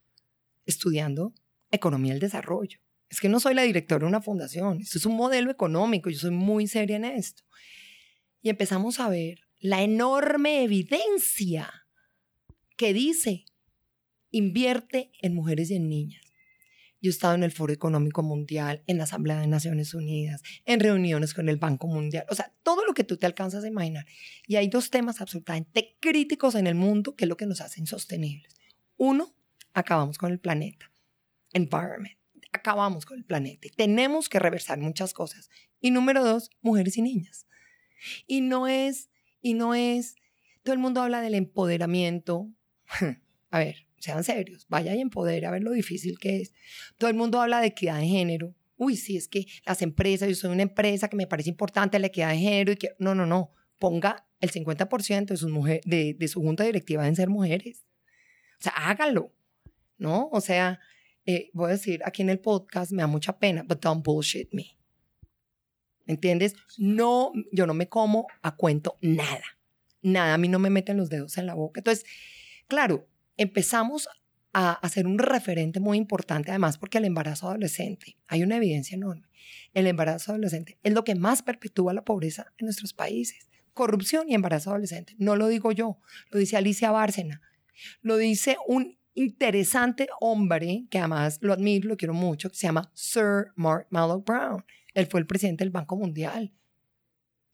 [SPEAKER 3] estudiando economía del desarrollo es que no soy la directora de una fundación, esto es un modelo económico, yo soy muy seria en esto. Y empezamos a ver la enorme evidencia que dice, invierte en mujeres y en niñas. Yo he estado en el Foro Económico Mundial, en la Asamblea de Naciones Unidas, en reuniones con el Banco Mundial, o sea, todo lo que tú te alcanzas a imaginar. Y hay dos temas absolutamente críticos en el mundo que es lo que nos hacen sostenibles. Uno, acabamos con el planeta, environment acabamos con el planeta. Tenemos que reversar muchas cosas. Y número dos, mujeres y niñas. Y no es, y no es, todo el mundo habla del empoderamiento. A ver, sean serios, vaya y empodere a ver lo difícil que es. Todo el mundo habla de equidad de género. Uy, sí, es que las empresas, yo soy una empresa que me parece importante la equidad de género y que, no, no, no, ponga el 50% de, sus mujeres, de, de su junta directiva en ser mujeres. O sea, hágalo, ¿no? O sea, eh, voy a decir aquí en el podcast, me da mucha pena, but don't bullshit me. ¿Entiendes? No, yo no me como a cuento nada. Nada, a mí no me meten los dedos en la boca. Entonces, claro, empezamos a hacer un referente muy importante, además, porque el embarazo adolescente, hay una evidencia enorme. El embarazo adolescente es lo que más perpetúa la pobreza en nuestros países. Corrupción y embarazo adolescente. No lo digo yo, lo dice Alicia Bárcena. Lo dice un interesante hombre, que además lo admiro, lo quiero mucho, que se llama Sir Mark Mallow Brown. Él fue el presidente del Banco Mundial.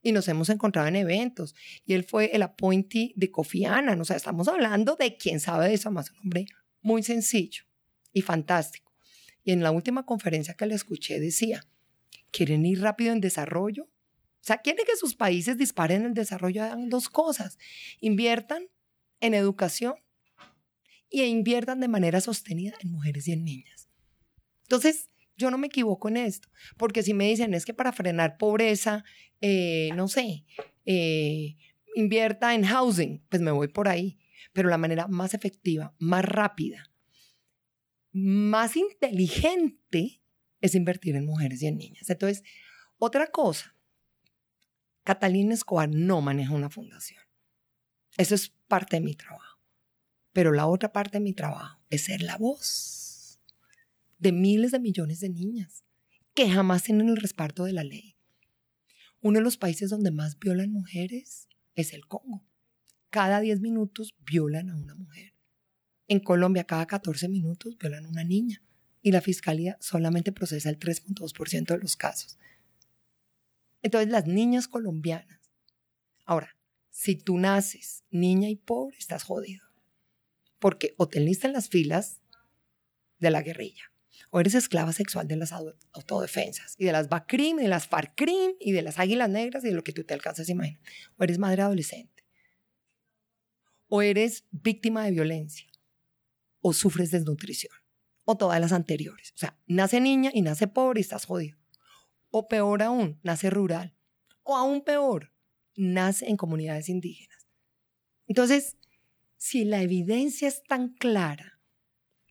[SPEAKER 3] Y nos hemos encontrado en eventos. Y él fue el appointee de Kofi Annan. O sea, estamos hablando de quien sabe de eso, más un hombre muy sencillo y fantástico. Y en la última conferencia que le escuché decía, ¿quieren ir rápido en desarrollo? O sea, quieren que sus países disparen el desarrollo, hagan dos cosas. Inviertan en educación y inviertan de manera sostenida en mujeres y en niñas. Entonces, yo no me equivoco en esto, porque si me dicen es que para frenar pobreza, eh, no sé, eh, invierta en housing, pues me voy por ahí. Pero la manera más efectiva, más rápida, más inteligente es invertir en mujeres y en niñas. Entonces, otra cosa, Catalina Escobar no maneja una fundación. Eso es parte de mi trabajo. Pero la otra parte de mi trabajo es ser la voz de miles de millones de niñas que jamás tienen el respaldo de la ley. Uno de los países donde más violan mujeres es el Congo. Cada 10 minutos violan a una mujer. En Colombia, cada 14 minutos violan a una niña. Y la fiscalía solamente procesa el 3.2% de los casos. Entonces, las niñas colombianas. Ahora, si tú naces niña y pobre, estás jodido porque o te enlistan las filas de la guerrilla, o eres esclava sexual de las autodefensas, y de las BACRIM, y de las FARCRIM, y de las Águilas Negras, y de lo que tú te alcanzas a imaginar. O eres madre adolescente, o eres víctima de violencia, o sufres desnutrición, o todas las anteriores. O sea, nace niña y nace pobre y estás jodido. O peor aún, nace rural. O aún peor, nace en comunidades indígenas. Entonces, si la evidencia es tan clara,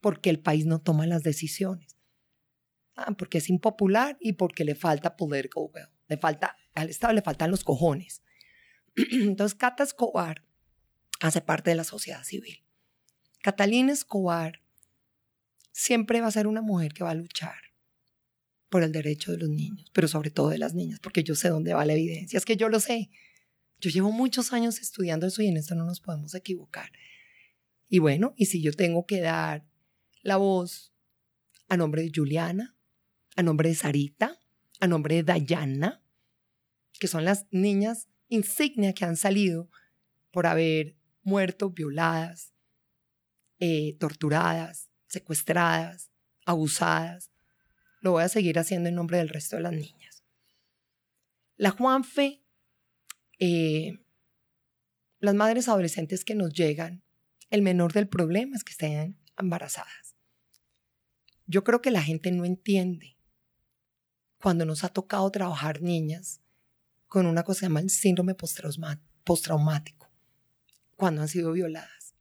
[SPEAKER 3] porque el país no toma las decisiones? Ah, porque es impopular y porque le falta political will. Le falta, al Estado le faltan los cojones. Entonces, Cata Escobar hace parte de la sociedad civil. Catalina Escobar siempre va a ser una mujer que va a luchar por el derecho de los niños, pero sobre todo de las niñas, porque yo sé dónde va la evidencia. Es que yo lo sé. Yo llevo muchos años estudiando eso y en esto no nos podemos equivocar. Y bueno, y si yo tengo que dar la voz a nombre de Juliana, a nombre de Sarita, a nombre de Dayana, que son las niñas insignia que han salido por haber muerto, violadas, eh, torturadas, secuestradas, abusadas. Lo voy a seguir haciendo en nombre del resto de las niñas. La Juanfe, eh, las madres adolescentes que nos llegan, el menor del problema es que estén embarazadas. Yo creo que la gente no entiende cuando nos ha tocado trabajar niñas con una cosa que se llama el síndrome postraumático, cuando han sido violadas.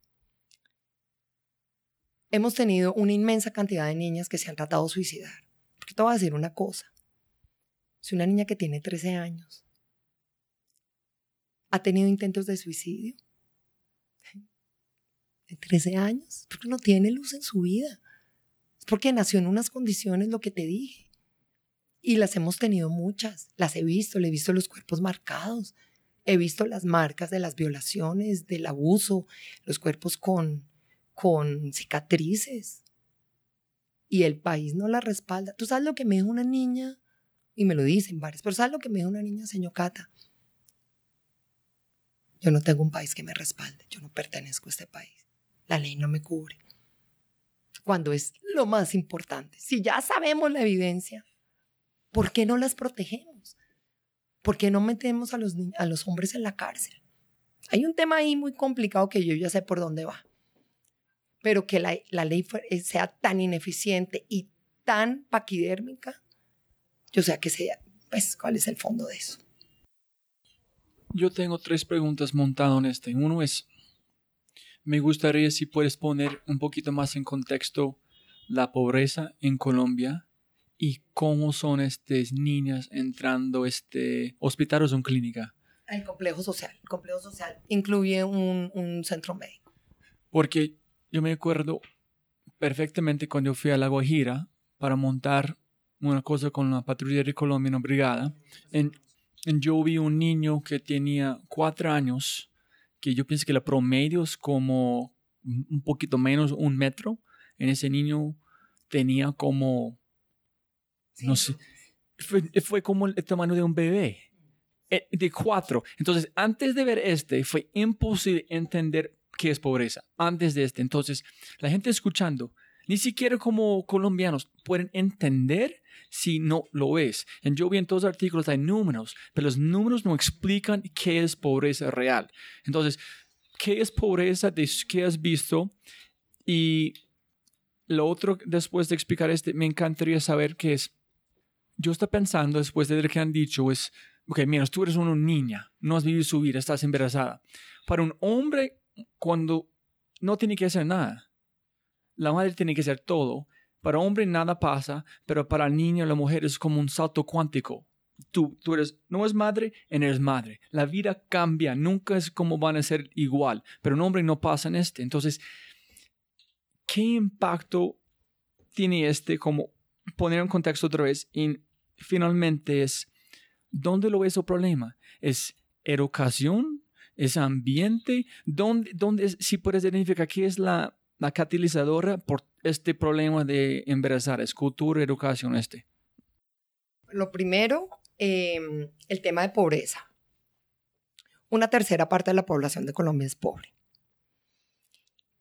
[SPEAKER 3] Hemos tenido una inmensa cantidad de niñas que se han tratado de suicidar. Porque te voy a decir una cosa. Si una niña que tiene 13 años ha tenido intentos de suicidio, de 13 años, porque no tiene luz en su vida. Porque nació en unas condiciones, lo que te dije. Y las hemos tenido muchas. Las he visto, le he visto los cuerpos marcados. He visto las marcas de las violaciones, del abuso, los cuerpos con, con cicatrices. Y el país no la respalda. ¿Tú sabes lo que me dijo una niña? Y me lo dicen varias, pero ¿sabes lo que me dijo una niña, señor Cata? Yo no tengo un país que me respalde, yo no pertenezco a este país. La ley no me cubre. Cuando es lo más importante. Si ya sabemos la evidencia, ¿por qué no las protegemos? ¿Por qué no metemos a los, hombres en la cárcel? Hay un tema ahí muy complicado que yo ya sé por dónde va. Pero que la, la ley eh, sea tan ineficiente y tan paquidérmica, yo sé que sea, pues, ¿cuál es el fondo de eso?
[SPEAKER 2] Yo tengo tres preguntas montadas en este. Uno es, me gustaría si puedes poner un poquito más en contexto la pobreza en Colombia y cómo son estas niñas entrando a este hospital o son clínica.
[SPEAKER 3] El complejo social. El complejo social incluye un, un centro médico.
[SPEAKER 2] Porque yo me acuerdo perfectamente cuando yo fui a La Guajira para montar una cosa con la patrulla de Colombia, una brigada. En, en yo vi un niño que tenía cuatro años que yo pienso que la promedio es como un poquito menos un metro. En ese niño tenía como, no sé, fue, como el tamaño de un bebé, eh, de cuatro. Entonces, antes de ver este, fue imposible entender qué es pobreza. Antes de este, entonces, la gente escuchando, ni siquiera como colombianos pueden entender si no lo es. En yo vi en todos los artículos hay números, pero los números no explican qué es pobreza real. Entonces, ¿qué es pobreza? De ¿Qué has visto? Y lo otro, después de explicar este, me encantaría saber qué es. Yo estoy pensando, después de lo que han dicho, es, ok, mira, tú eres una niña, no has vivido su vida, estás embarazada. Para un hombre, cuando no tiene que hacer nada, la madre tiene que hacer todo, para hombre nada pasa, pero para niño la mujer es como un salto cuántico. Tú, tú eres, no es madre, eres madre. La vida cambia, nunca es como van a ser igual, pero un hombre no pasa en este. Entonces, ¿qué impacto tiene este como poner en contexto otra vez? Y finalmente es, ¿dónde lo ves el problema? ¿Es educación? ¿Es ambiente? ¿Dónde, dónde si puedes identificar qué es la, la catalizadora por este problema de embarazar? ¿Es cultura, educación este?
[SPEAKER 3] Lo primero, em, el tema de pobreza. Una tercera parte de la población de Colombia es pobre.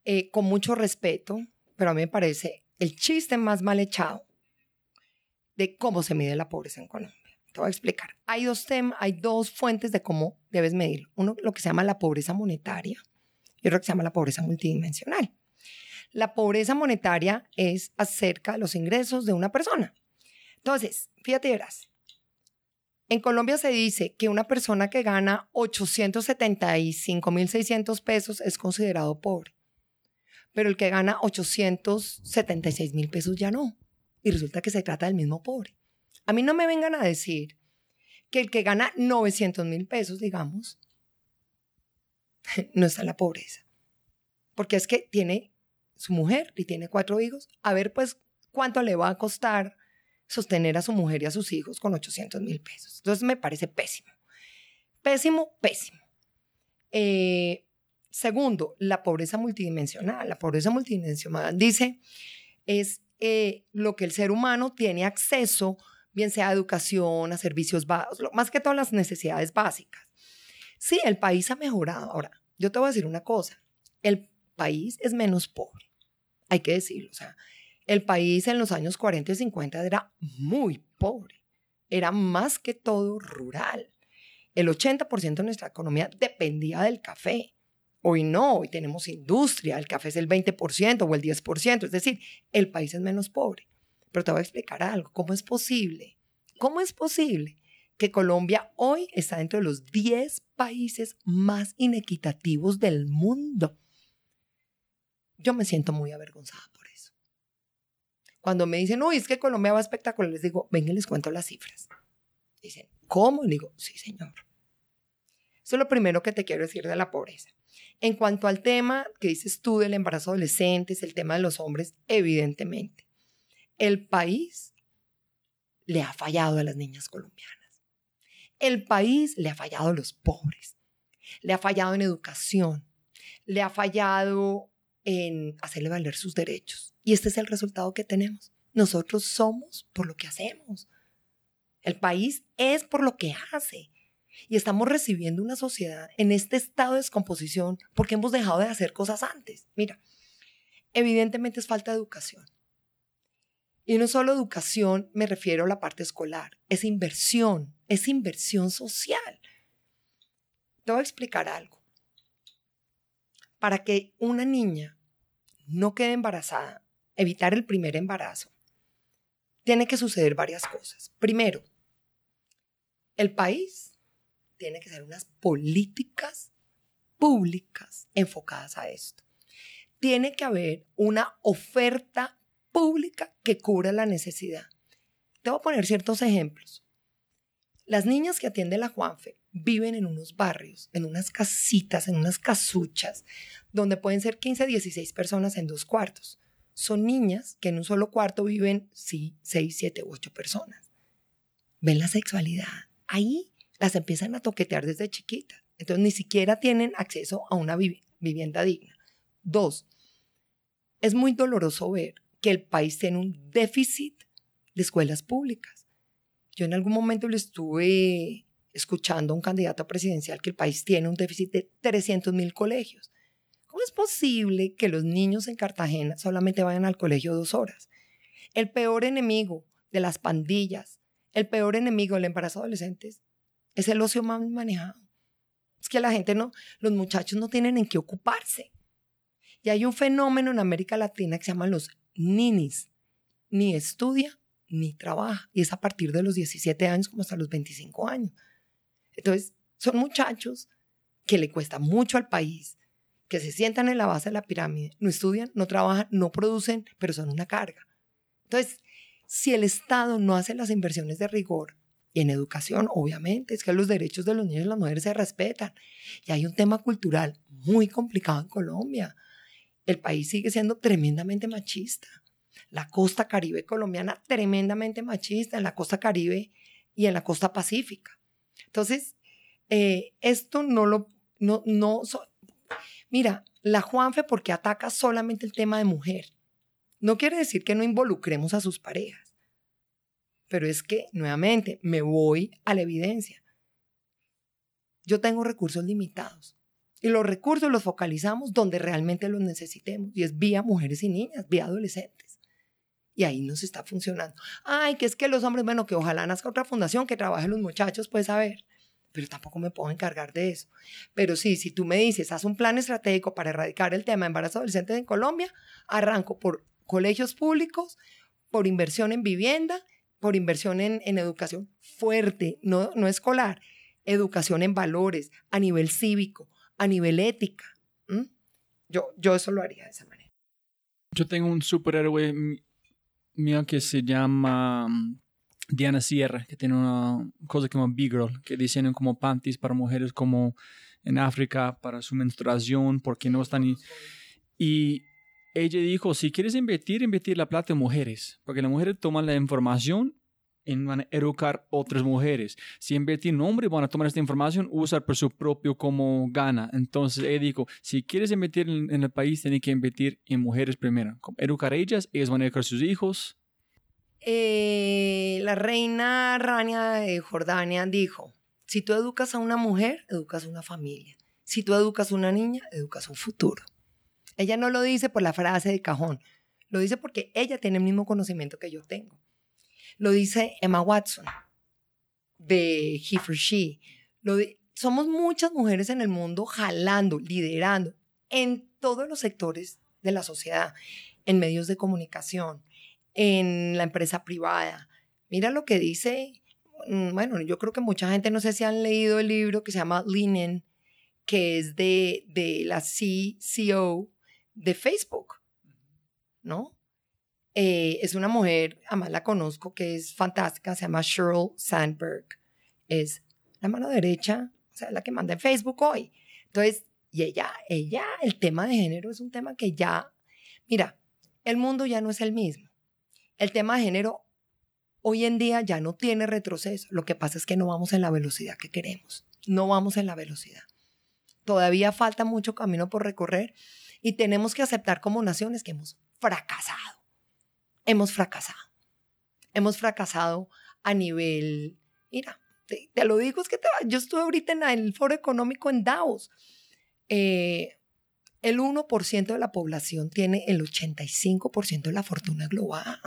[SPEAKER 3] Eh, con mucho respeto, pero a mí me parece el chiste más mal echado de cómo se mide la pobreza en Colombia. Te voy a explicar. Hay dos, temas, hay dos fuentes de cómo debes medir. Uno, lo que se llama la pobreza monetaria y otro que se llama la pobreza multidimensional. La pobreza monetaria es acerca de los ingresos de una persona. Entonces, fíjate, verás. En Colombia se dice que una persona que gana 875.600 pesos es considerado pobre, pero el que gana 876.000 pesos ya no. Y resulta que se trata del mismo pobre. A mí no me vengan a decir que el que gana 900.000 pesos, digamos, no está en la pobreza. Porque es que tiene su mujer y tiene cuatro hijos, a ver pues cuánto le va a costar sostener a su mujer y a sus hijos con 800 mil pesos. Entonces me parece pésimo. Pésimo, pésimo. Eh, segundo, la pobreza multidimensional. La pobreza multidimensional dice es eh, lo que el ser humano tiene acceso, bien sea a educación, a servicios básicos, más que todas las necesidades básicas. Sí, el país ha mejorado. Ahora, yo te voy a decir una cosa, el país es menos pobre, hay que decirlo, o sea, el país en los años 40 y 50 era muy pobre, era más que todo rural. El 80% de nuestra economía dependía del café. Hoy no, hoy tenemos industria, el café es el 20% o el 10%, es decir, el país es menos pobre. Pero te voy a explicar algo, ¿cómo es posible? ¿Cómo es posible que Colombia hoy está dentro de los 10 países más inequitativos del mundo? Yo me siento muy avergonzada por eso. Cuando me dicen, uy, es que Colombia va espectacular, les digo, venga, les cuento las cifras. Dicen, ¿cómo? Le digo, sí, señor. Eso es lo primero que te quiero decir de la pobreza. En cuanto al tema que dices tú del embarazo adolescente, es el tema de los hombres, evidentemente, el país le ha fallado a las niñas colombianas. El país le ha fallado a los pobres. Le ha fallado en educación. Le ha fallado en hacerle valer sus derechos. Y este es el resultado que tenemos. Nosotros somos por lo que hacemos. El país es por lo que hace. Y estamos recibiendo una sociedad en este estado de descomposición porque hemos dejado de hacer cosas antes. Mira, evidentemente es falta de educación. Y no solo educación, me refiero a la parte escolar, es inversión, es inversión social. Te voy a explicar algo. Para que una niña no quede embarazada, evitar el primer embarazo, tiene que suceder varias cosas. Primero, el país tiene que ser unas políticas públicas enfocadas a esto. Tiene que haber una oferta pública que cubra la necesidad. Te voy a poner ciertos ejemplos. Las niñas que atiende la Juanfe viven en unos barrios, en unas casitas, en unas casuchas, donde pueden ser 15, 16 personas en dos cuartos. Son niñas que en un solo cuarto viven, sí, 6, 7, 8 personas. Ven la sexualidad. Ahí las empiezan a toquetear desde chiquitas. Entonces ni siquiera tienen acceso a una vivienda digna. Dos, es muy doloroso ver que el país tiene un déficit de escuelas públicas. Yo en algún momento le estuve escuchando a un candidato presidencial que el país tiene un déficit de 300 mil colegios. ¿Cómo es posible que los niños en Cartagena solamente vayan al colegio dos horas? El peor enemigo de las pandillas, el peor enemigo del embarazo de adolescentes es el ocio más manejado. Es que la gente no, los muchachos no tienen en qué ocuparse. Y hay un fenómeno en América Latina que se llama los ninis, ni estudia ni trabaja. Y es a partir de los 17 años como hasta los 25 años. Entonces, son muchachos que le cuesta mucho al país, que se sientan en la base de la pirámide, no estudian, no trabajan, no producen, pero son una carga. Entonces, si el Estado no hace las inversiones de rigor, y en educación, obviamente, es que los derechos de los niños y las mujeres se respetan. Y hay un tema cultural muy complicado en Colombia el país sigue siendo tremendamente machista. La costa caribe colombiana tremendamente machista, en la costa caribe y en la costa pacífica. Entonces, eh, esto no lo, no, no, mira, la Juanfe porque ataca solamente el tema de mujer. No quiere decir que no involucremos a sus parejas, pero es que, nuevamente, me voy a la evidencia. Yo tengo recursos limitados. Y los recursos los focalizamos donde realmente los necesitemos, y es vía mujeres y niñas, vía adolescentes. Y ahí nos está funcionando. Ay, que es que los hombres, bueno, que ojalá nazca otra fundación que trabaje los muchachos, pues a ver. Pero tampoco me puedo encargar de eso. Pero sí, si tú me dices, haz un plan estratégico para erradicar el tema de embarazo adolescente en Colombia, arranco por colegios públicos, por inversión en vivienda, por inversión en, educación fuerte, no, no escolar, educación en valores, a nivel cívico, a nivel ética. Yo, yo eso lo haría de esa manera.
[SPEAKER 2] Yo tengo un superhéroe mío que se llama mm, Diana Sierra, que tiene una cosa que llama Big Girl, que diseñan como panties para mujeres como en África para su menstruación, porque no están... Y, y ella dijo, si quieres invertir, invertir la plata en mujeres, porque las mujeres toman la información en van a educar otras mujeres. Si invertir en hombres, van a tomar esta información, usar por su propio como gana. Entonces, él dijo, si quieres invertir en, el país, tienes que invertir en mujeres primero. Educar a ellas, ellas van a educar a sus hijos.
[SPEAKER 3] Eh, la reina Rania de Jordania dijo, si tú educas a una mujer, educas a una familia. Si tú educas a una niña, educas un futuro. Ella no lo dice por la frase de cajón, lo dice porque ella tiene el mismo conocimiento que yo tengo. Lo dice Emma Watson de He for She. Lo somos muchas mujeres en el mundo jalando, liderando en todos los sectores de la sociedad, en medios de comunicación, en la empresa privada. Mira lo que dice, mm, bueno, yo creo que mucha gente, no sé si han leído el libro que se llama Linen, que es de, de la CEO de Facebook, ¿no? Eh, es una mujer, además la conozco, que es fantástica, se llama Sheryl Sandberg. Es la mano derecha, o sea, la que manda en Facebook hoy. Entonces, y ella, ella, el tema de género es un tema que ya, mira, el mundo ya no es el mismo. El tema de género hoy en día ya no tiene retroceso. Lo que pasa es que no vamos en la velocidad que queremos. No vamos en la velocidad. Todavía falta mucho camino por recorrer y tenemos que aceptar como naciones que hemos fracasado hemos fracasado. Hemos fracasado a nivel, mira, te, lo digo, es que yo estuve ahorita en el foro económico en Davos. Eh, el 1% de la población tiene el 85% de la fortuna global.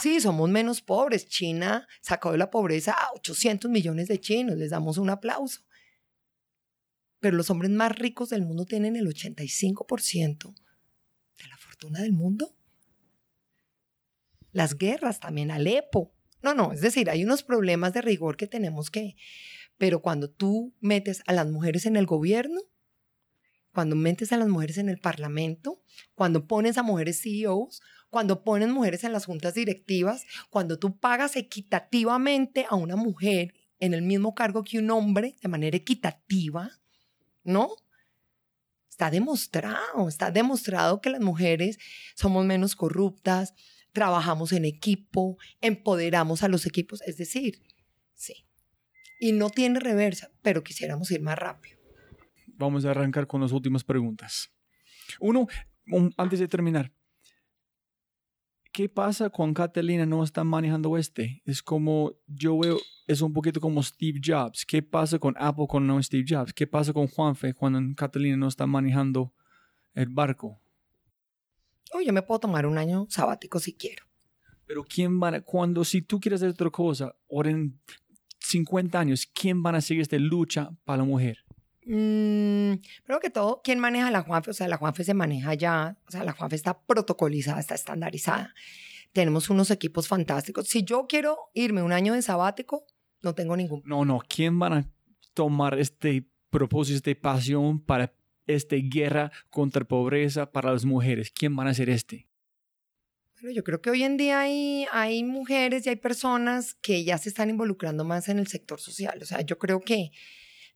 [SPEAKER 3] Sí, somos menos pobres. China sacó de la pobreza a 800 millones de chinos. Les damos un aplauso. Pero los hombres más ricos del mundo tienen el 85% de la fortuna del mundo las guerras también, Alepo. No, no, es decir, hay unos problemas de rigor que tenemos que, pero cuando tú metes a las mujeres en el gobierno, cuando metes a las mujeres en el parlamento, cuando pones a mujeres CEOs, cuando pones mujeres en las juntas directivas, cuando tú pagas equitativamente a una mujer en el mismo cargo que un hombre de manera equitativa, ¿no? Está demostrado, está demostrado que las mujeres somos menos corruptas, trabajamos en equipo, empoderamos a los equipos, es decir, sí. Y no tiene reversa, pero quisiéramos ir más rápido.
[SPEAKER 2] Vamos a arrancar con las últimas preguntas. Uno, antes de terminar, ¿qué pasa cuando Catalina no está manejando este? Es como, yo veo, es un poquito como Steve Jobs. ¿Qué pasa con Apple cuando no es Steve Jobs? ¿Qué pasa con Juanfe cuando Catalina no está manejando el barco?
[SPEAKER 3] Yo me puedo tomar un año sabático si quiero.
[SPEAKER 2] Pero ¿quién van a, cuando, si tú quieres hacer otra cosa, ahora en 50 años, ¿quién van a seguir esta lucha para la mujer?
[SPEAKER 3] Mm, primero que todo, ¿quién maneja la Juanfe? O sea, la Juanfe se maneja ya, o sea, la Juanfe está protocolizada, está estandarizada. Tenemos unos equipos fantásticos. Si yo quiero irme un año de sabático, no tengo ningún.
[SPEAKER 2] No, no, ¿quién van a tomar este propósito, esta pasión para esta guerra contra pobreza para las mujeres? ¿Quién van a hacer este?
[SPEAKER 3] Bueno, yo creo que hoy en día hay, hay mujeres y hay personas que ya se están involucrando más en el sector social. O sea, yo creo que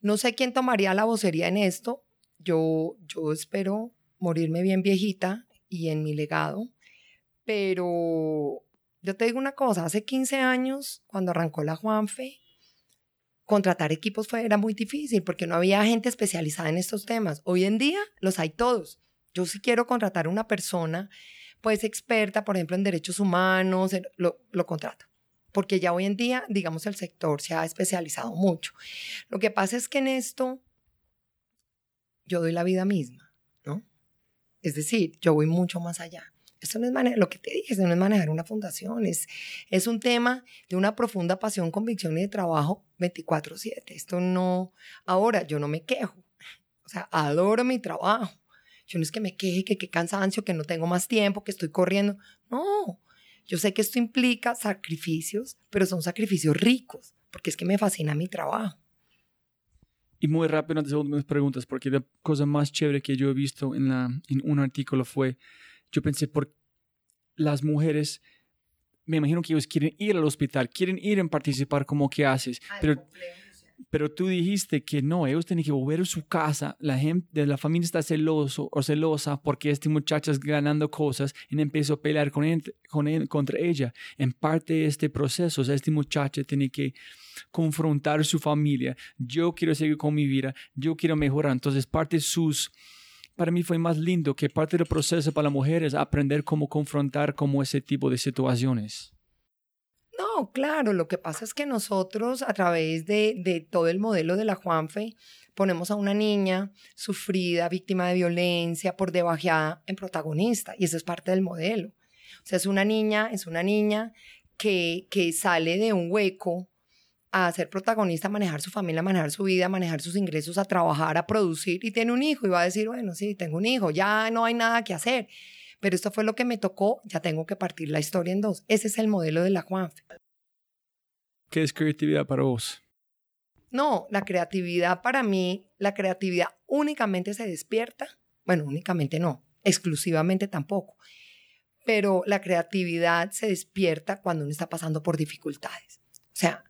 [SPEAKER 3] no sé quién tomaría la vocería en esto. Yo, yo espero morirme bien viejita y en mi legado. Pero yo te digo una cosa, hace 15 años, cuando arrancó la Juanfe, contratar equipos fue, era muy difícil porque no había gente especializada en estos temas. Hoy en día los hay todos. Yo si quiero contratar una persona, pues experta, por ejemplo, en derechos humanos, lo, lo contrato. Porque ya hoy en día, digamos, el sector se ha especializado mucho. Lo que pasa es que en esto yo doy la vida misma, ¿no? Es decir, yo voy mucho más allá. Esto no es lo que te dije, no es manejar una fundación, es, es un tema de una profunda pasión, convicción y de trabajo 24/7. Esto no, ahora yo no me quejo, o sea, adoro mi trabajo. Yo no es que me queje, que qué cansancio, que no tengo más tiempo, que estoy corriendo. No, yo sé que esto implica sacrificios, pero son sacrificios ricos, porque es que me fascina mi trabajo.
[SPEAKER 2] Y muy rápido, antes de últimas preguntas, porque la cosa más chévere que yo he visto en, la, en un artículo fue yo pensé, por las mujeres, me imagino que ellos quieren ir al hospital, quieren ir en participar como que haces, pero, pero tú dijiste que no, ellos tienen que volver a su casa, la gente de la familia está celoso o celosa porque este muchacho es ganando cosas y empezó a pelear con él, con él, contra ella. En parte de este proceso, o sea, este muchacho tiene que confrontar su familia, yo quiero seguir con mi vida, yo quiero mejorar, entonces parte de sus para mí fue más lindo que parte del proceso para la mujer es aprender cómo confrontar como ese tipo de situaciones.
[SPEAKER 3] No, claro, lo que pasa es que nosotros a través de, de todo el modelo de la Juanfe ponemos a una niña sufrida, víctima de violencia, por debajeada en protagonista y eso es parte del modelo. O sea, es una niña, es una niña que, que sale de un hueco a ser protagonista, a manejar su familia, a manejar su vida, a manejar sus ingresos, a trabajar, a producir y tiene un hijo y va a decir, bueno, sí, tengo un hijo, ya no hay nada que hacer. Pero esto fue lo que me tocó, ya tengo que partir la historia en dos. Ese es el modelo de la Juanfe.
[SPEAKER 2] ¿Qué es creatividad para vos?
[SPEAKER 3] No, la creatividad para mí, la creatividad únicamente se despierta, bueno, únicamente no, exclusivamente tampoco, pero la creatividad se despierta cuando uno está pasando por dificultades. O sea,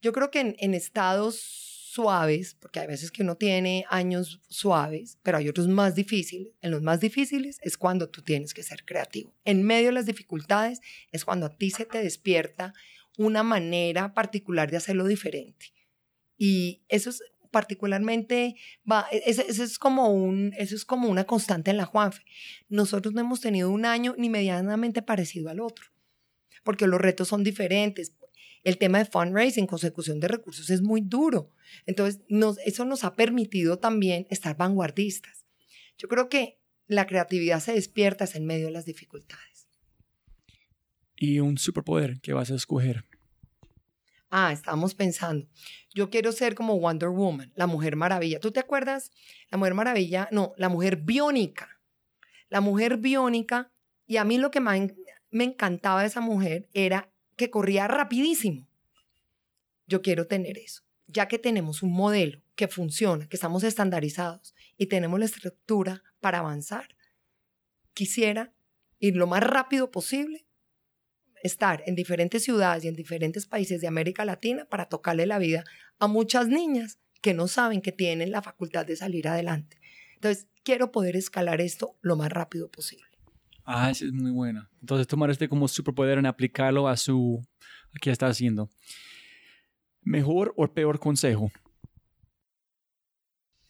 [SPEAKER 3] yo creo que en, estados suaves, porque hay veces que uno tiene años suaves, pero hay otros más difíciles. En los más difíciles es cuando tú tienes que ser creativo. En medio de las dificultades es cuando a ti se te despierta una manera particular de hacerlo diferente. Y eso es particularmente, va, e, eso, es como un, eso es como una constante en la Juanfe. Nosotros no hemos tenido un año ni medianamente parecido al otro, porque los retos son diferentes el tema de fundraising, consecución de recursos, es muy duro. Entonces, eso nos ha permitido también estar vanguardistas. Yo creo que la creatividad se despierta en medio de las dificultades.
[SPEAKER 2] ¿Y un superpoder que vas a escoger?
[SPEAKER 3] Ah, estábamos pensando. Yo quiero ser como Wonder Woman, la Mujer Maravilla. ¿Tú te acuerdas? La Mujer Maravilla, no, la Mujer Biónica. La Mujer Biónica, y a mí lo que más me encantaba de esa mujer era que corría rapidísimo. Yo quiero tener eso, ya que tenemos un modelo que funciona, que estamos estandarizados y tenemos la estructura para avanzar. Quisiera ir lo más rápido posible, estar en diferentes ciudades y en diferentes países de América Latina para tocarle la vida a muchas niñas que no saben que tienen la facultad de salir adelante. Entonces, quiero poder escalar esto lo más rápido posible.
[SPEAKER 2] Ah, es muy buena. Entonces tomar este como superpoder en aplicarlo a su, a qué está haciendo. ¿Mejor o peor consejo?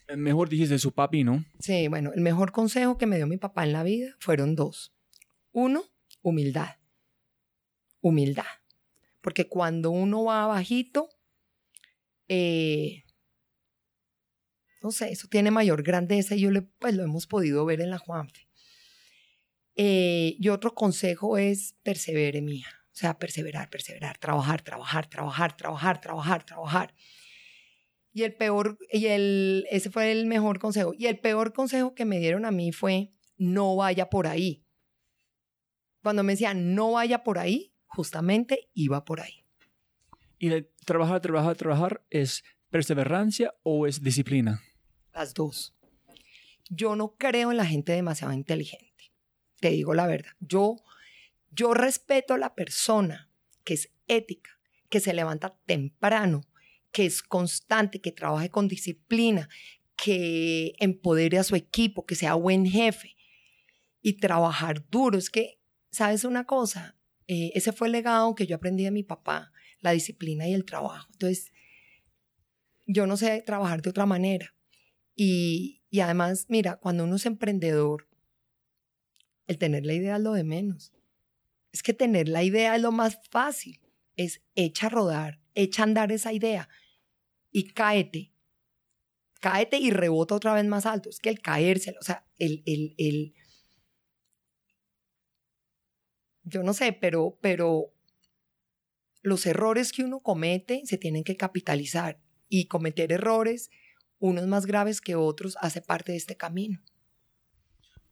[SPEAKER 2] El mejor dijiste su papi, ¿no?
[SPEAKER 3] Sí, bueno, el mejor consejo que me dio mi papá en la vida fueron dos. Uno, humildad. Humildad. Porque cuando uno va bajito, eh, no sé, eso tiene mayor grandeza y yo le, pues lo hemos podido ver en la Juanfe. Eh, y otro consejo es persevere, mía. O sea, perseverar, perseverar, trabajar, trabajar, trabajar, trabajar, trabajar, trabajar. Y el peor, y el, ese fue el mejor consejo. Y el peor consejo que me dieron a mí fue, no vaya por ahí. Cuando me decían, no vaya por ahí, justamente iba por ahí.
[SPEAKER 2] ¿Y el trabajar, trabajar, trabajar es perseverancia o es disciplina?
[SPEAKER 3] Las dos. Yo no creo en la gente demasiado inteligente te digo la verdad. Yo, yo respeto a la persona que es ética, que se levanta temprano, que es constante, que trabaje con disciplina, que empodere a su equipo, que sea buen jefe y trabajar duro. Es que, ¿sabes una cosa? Eh, ese fue el legado que yo aprendí de mi papá, la disciplina y el trabajo. Entonces, yo no sé trabajar de otra manera. Y, y además, mira, cuando uno es emprendedor, el tener la idea es lo de menos. Es que tener la idea es lo más fácil. Es echa a rodar, echa a andar esa idea y cáete. Cáete y rebota otra vez más alto. Es que el caerse, o sea, el, el, el yo no sé, pero, pero los errores que uno comete se tienen que capitalizar y cometer errores, unos más graves que otros, hace parte de este camino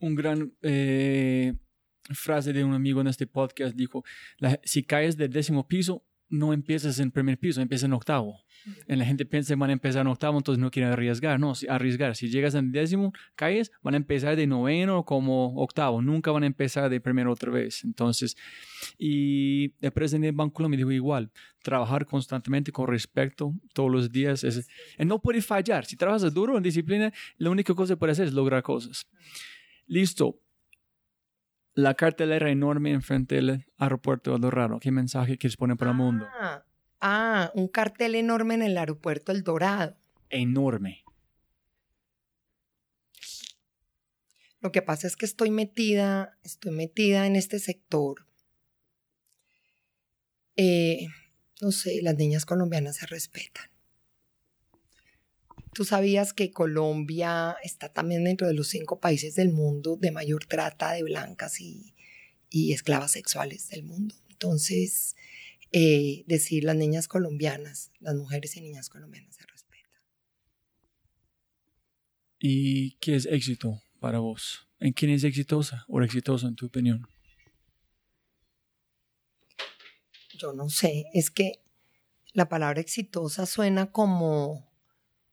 [SPEAKER 2] un gran eh, frase de un amigo en este podcast dijo, si caes del décimo piso, no empiezas en primer piso, empiezas en octavo. la gente piensa que van a empezar en octavo, entonces no quieren arriesgar. No, arriesgar. Si llegas en décimo, caes, van a empezar de noveno como octavo. Nunca van a empezar de primero otra vez. Entonces, y el presidente del Banco me dijo igual, trabajar constantemente con respecto todos los días. Es, no puede fallar. Si trabajas duro en disciplina, la única cosa que puedes hacer es lograr cosas. Listo. La cartelera enorme enfrente del aeropuerto El Dorado. ¿Qué mensaje quieres poner para el mundo?
[SPEAKER 3] Ah, ah, un cartel enorme en el aeropuerto El Dorado.
[SPEAKER 2] Enorme.
[SPEAKER 3] Lo que pasa es que estoy metida, estoy metida en este sector Eh, no sé, las niñas colombianas se respetan. Tú sabías que Colombia está también dentro de los cinco países del mundo de mayor trata de blancas y, esclavas sexuales del mundo. Entonces, eh, decir las niñas colombianas, las mujeres y niñas colombianas se respetan.
[SPEAKER 2] ¿Y qué es éxito para vos? ¿En quién es exitosa o exitoso en tu opinión?
[SPEAKER 3] Yo no sé, es que la palabra exitosa suena como,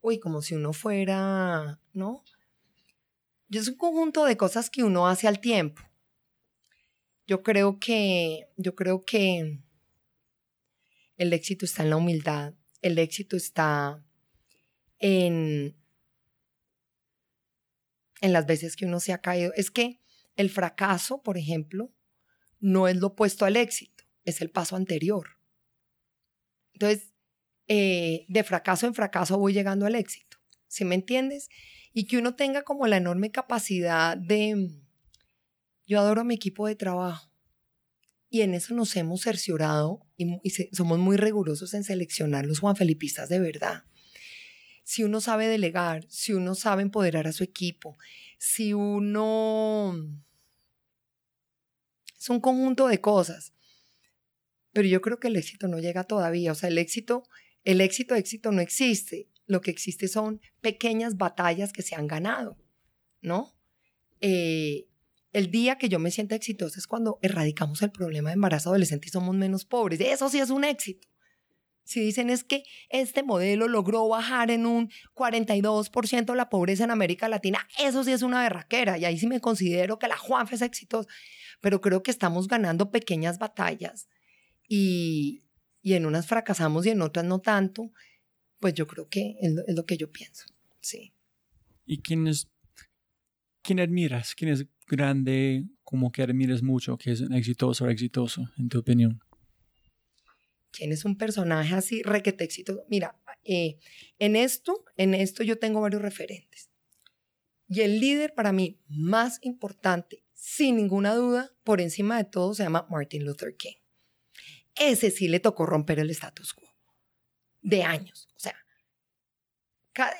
[SPEAKER 3] uy, como si uno fuera, ¿no? Es un conjunto de cosas que uno hace al tiempo. Yo creo que, yo creo que el éxito está en la humildad, el éxito está en, en las veces que uno se ha caído. Es que el fracaso, por ejemplo, no es lo opuesto al éxito, es el paso anterior. Entonces, eh, de fracaso en fracaso voy llegando al éxito, ¿sí me entiendes? Y que uno tenga como la enorme capacidad de, yo adoro mi equipo de trabajo, y en eso nos hemos cerciorado y, somos muy rigurosos en seleccionar los Juan Felipistas de verdad. Si uno sabe delegar, si uno sabe empoderar a su equipo, si uno... Es un conjunto de cosas. Pero yo creo que el éxito no llega todavía. O sea, el éxito, el éxito, éxito no existe. Lo que existe son pequeñas batallas que se han ganado, ¿no? Eh, el día que yo me sienta exitosa es cuando erradicamos el problema de embarazo adolescente y somos menos pobres. Eso sí es un éxito. Si dicen es que este modelo logró bajar en un 42% la pobreza en América Latina, eso sí es una berraquera. Y ahí sí me considero que la Juanfe es exitosa. Pero creo que estamos ganando pequeñas batallas y, en unas fracasamos y en otras no tanto. Pues yo creo que es lo, es lo que yo pienso. Sí.
[SPEAKER 2] ¿Y quién es, quién admiras? ¿Quién es grande, como que admires mucho, que es exitoso o exitoso, en tu opinión?
[SPEAKER 3] ¿Quién es un personaje así requete exitoso? Mira, eh, en esto, en esto yo tengo varios referentes. Y el líder para mí más importante, sin ninguna duda, por encima de todo, se llama Martin Luther King. Ese sí le tocó romper el status quo de años. O sea,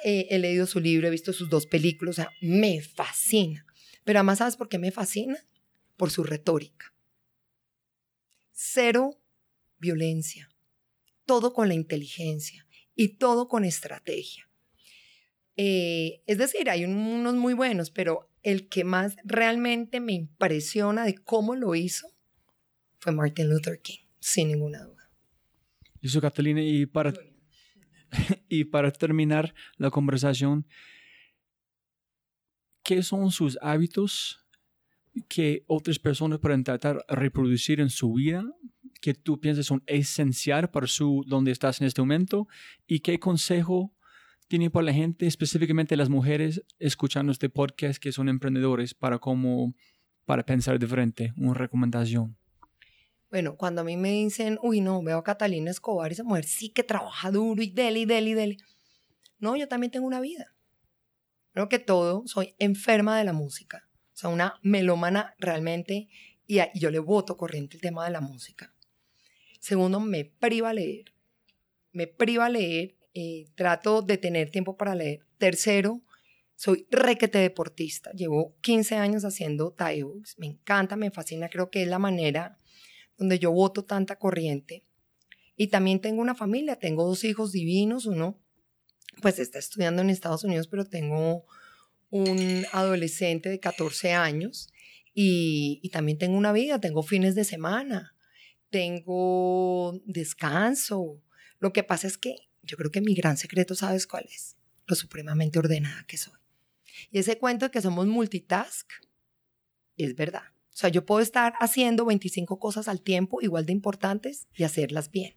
[SPEAKER 3] eh, he leído su libro, he visto sus dos películas, o sea, me fascina. Pero además, ¿sabes por qué me fascina? Por su retórica. Cero violencia, todo con la inteligencia y todo con estrategia. Eh, es decir, hay unos muy buenos, pero el que más realmente me impresiona de cómo lo hizo fue Martin Luther King, sin ninguna duda.
[SPEAKER 2] Eso, Catalina, y para, y para terminar la conversación, qué son sus hábitos que otras personas pueden tratar de reproducir en su vida que tú piensas son esencial para su donde estás en este momento y qué consejo tiene para la gente, específicamente las mujeres escuchando este podcast que son emprendedores para cómo para pensar diferente, una recomendación.
[SPEAKER 3] Bueno, cuando a mí me dicen, uy, no, veo a Catalina Escobar, esa mujer sí que trabaja duro y dele, y dele, y dele. No, yo también tengo una vida. Creo que todo, soy enferma de la música. O sea, una melómana realmente, y, yo le voto corriente el tema de la música. Segundo, me priva leer. Me priva leer, eh, trato de tener tiempo para leer. Tercero, soy requete deportista. Llevo 15 años haciendo Thai Me encanta, me fascina. Creo que es la manera donde yo voto tanta corriente. Y también tengo una familia. Tengo dos hijos divinos. Uno pues está estudiando en Estados Unidos, pero tengo un adolescente de 14 años y, también tengo una vida, tengo fines de semana, tengo descanso. Lo que pasa es que yo creo que mi gran secreto, ¿sabes cuál es? Lo supremamente ordenada que soy. Y ese cuento de que somos multitask es verdad. O sea, yo puedo estar haciendo 25 cosas al tiempo igual de importantes y hacerlas bien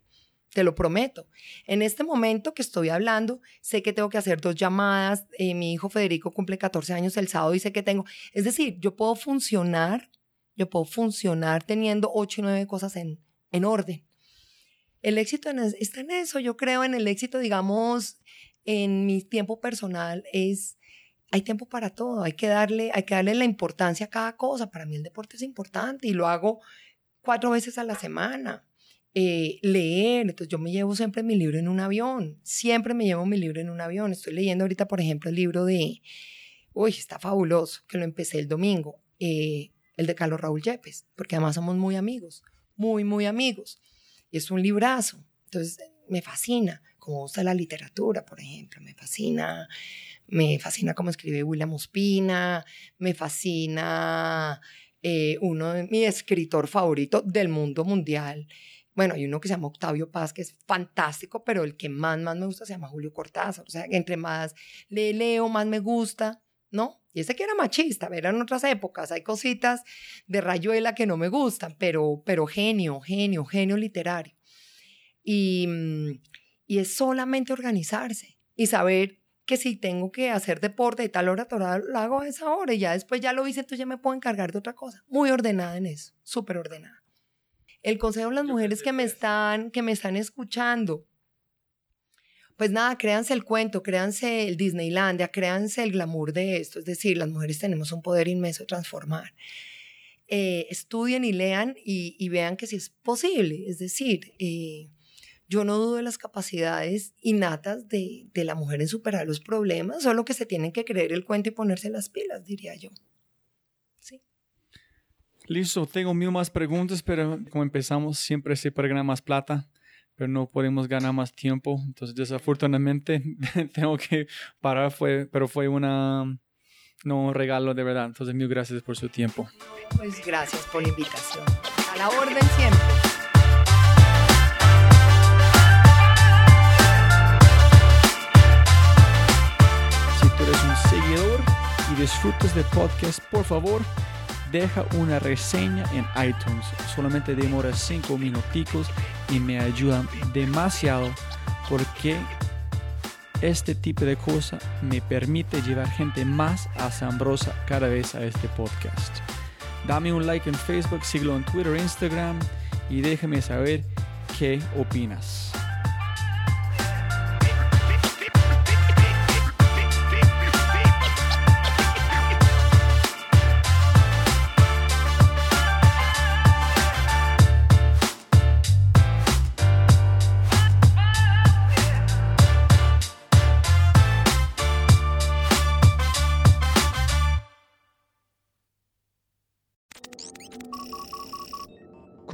[SPEAKER 3] te lo prometo. En este momento que estoy hablando, sé que tengo que hacer dos llamadas, eh, mi hijo Federico cumple 14 años el sábado y sé que tengo, es decir, yo puedo funcionar, yo puedo funcionar teniendo ocho y nueve cosas en, en orden. El éxito está en eso, yo creo en el éxito, digamos, en mi tiempo personal es, hay tiempo para todo, hay que darle, hay que darle la importancia a cada cosa. Para mí el deporte es importante y lo hago cuatro veces a la semana eh, leer. Entonces yo me llevo siempre mi libro en un avión, siempre me llevo mi libro en un avión. Estoy leyendo ahorita, por ejemplo, el libro de, uy, está fabuloso, que lo empecé el domingo, eh, el de Carlos Raúl Yepes, porque además somos muy amigos, muy, muy amigos. Es un librazo, entonces me fascina, como gusta la literatura, por ejemplo, me fascina, me fascina cómo escribe William Ospina, me fascina eh, uno de mi escritor favorito del mundo mundial, bueno, hay uno que se llama Octavio Paz, que es fantástico, pero el que más, más me gusta se llama Julio Cortázar. O sea, entre más le leo, más me gusta, ¿no? Y ese que era machista, eran otras épocas, hay cositas de rayuela que no me gustan, pero, pero genio, genio, genio literario. Y, mm, y es solamente organizarse y saber que si tengo que hacer deporte de tal hora, lo hago a esa hora y ya después ya lo hice, entonces ya me puedo encargar de otra cosa. Muy ordenada en eso, súper ordenada el consejo de las mujeres que me están, que me están escuchando. Pues nada, créanse el cuento, créanse el Disneylandia, créanse el glamour de esto. Es decir, las mujeres tenemos un poder inmenso de transformar. Eh, estudien y lean y, vean que sí es posible. Es decir, eh, yo no dudo de las capacidades innatas de, de, la mujer en superar los problemas, solo que se tienen que creer el cuento y ponerse las pilas, diría yo.
[SPEAKER 4] Listo, tengo mil más preguntas, pero como empezamos, siempre se ganar más plata, pero no podemos ganar más tiempo. Entonces, desafortunadamente, tengo que parar, fue, pero fue una, no, un regalo de verdad. Entonces, mil gracias por su tiempo.
[SPEAKER 3] Pues gracias por la invitación. A la orden siempre.
[SPEAKER 4] Disfrutas del podcast, por favor, deja una reseña en iTunes. Solamente demora 5 minuticos y me ayuda demasiado porque este tipo de cosa me permite llevar gente más asombrosa cada vez a este podcast. Dame un like en Facebook, síguelo en Twitter, Instagram y déjame saber qué opinas.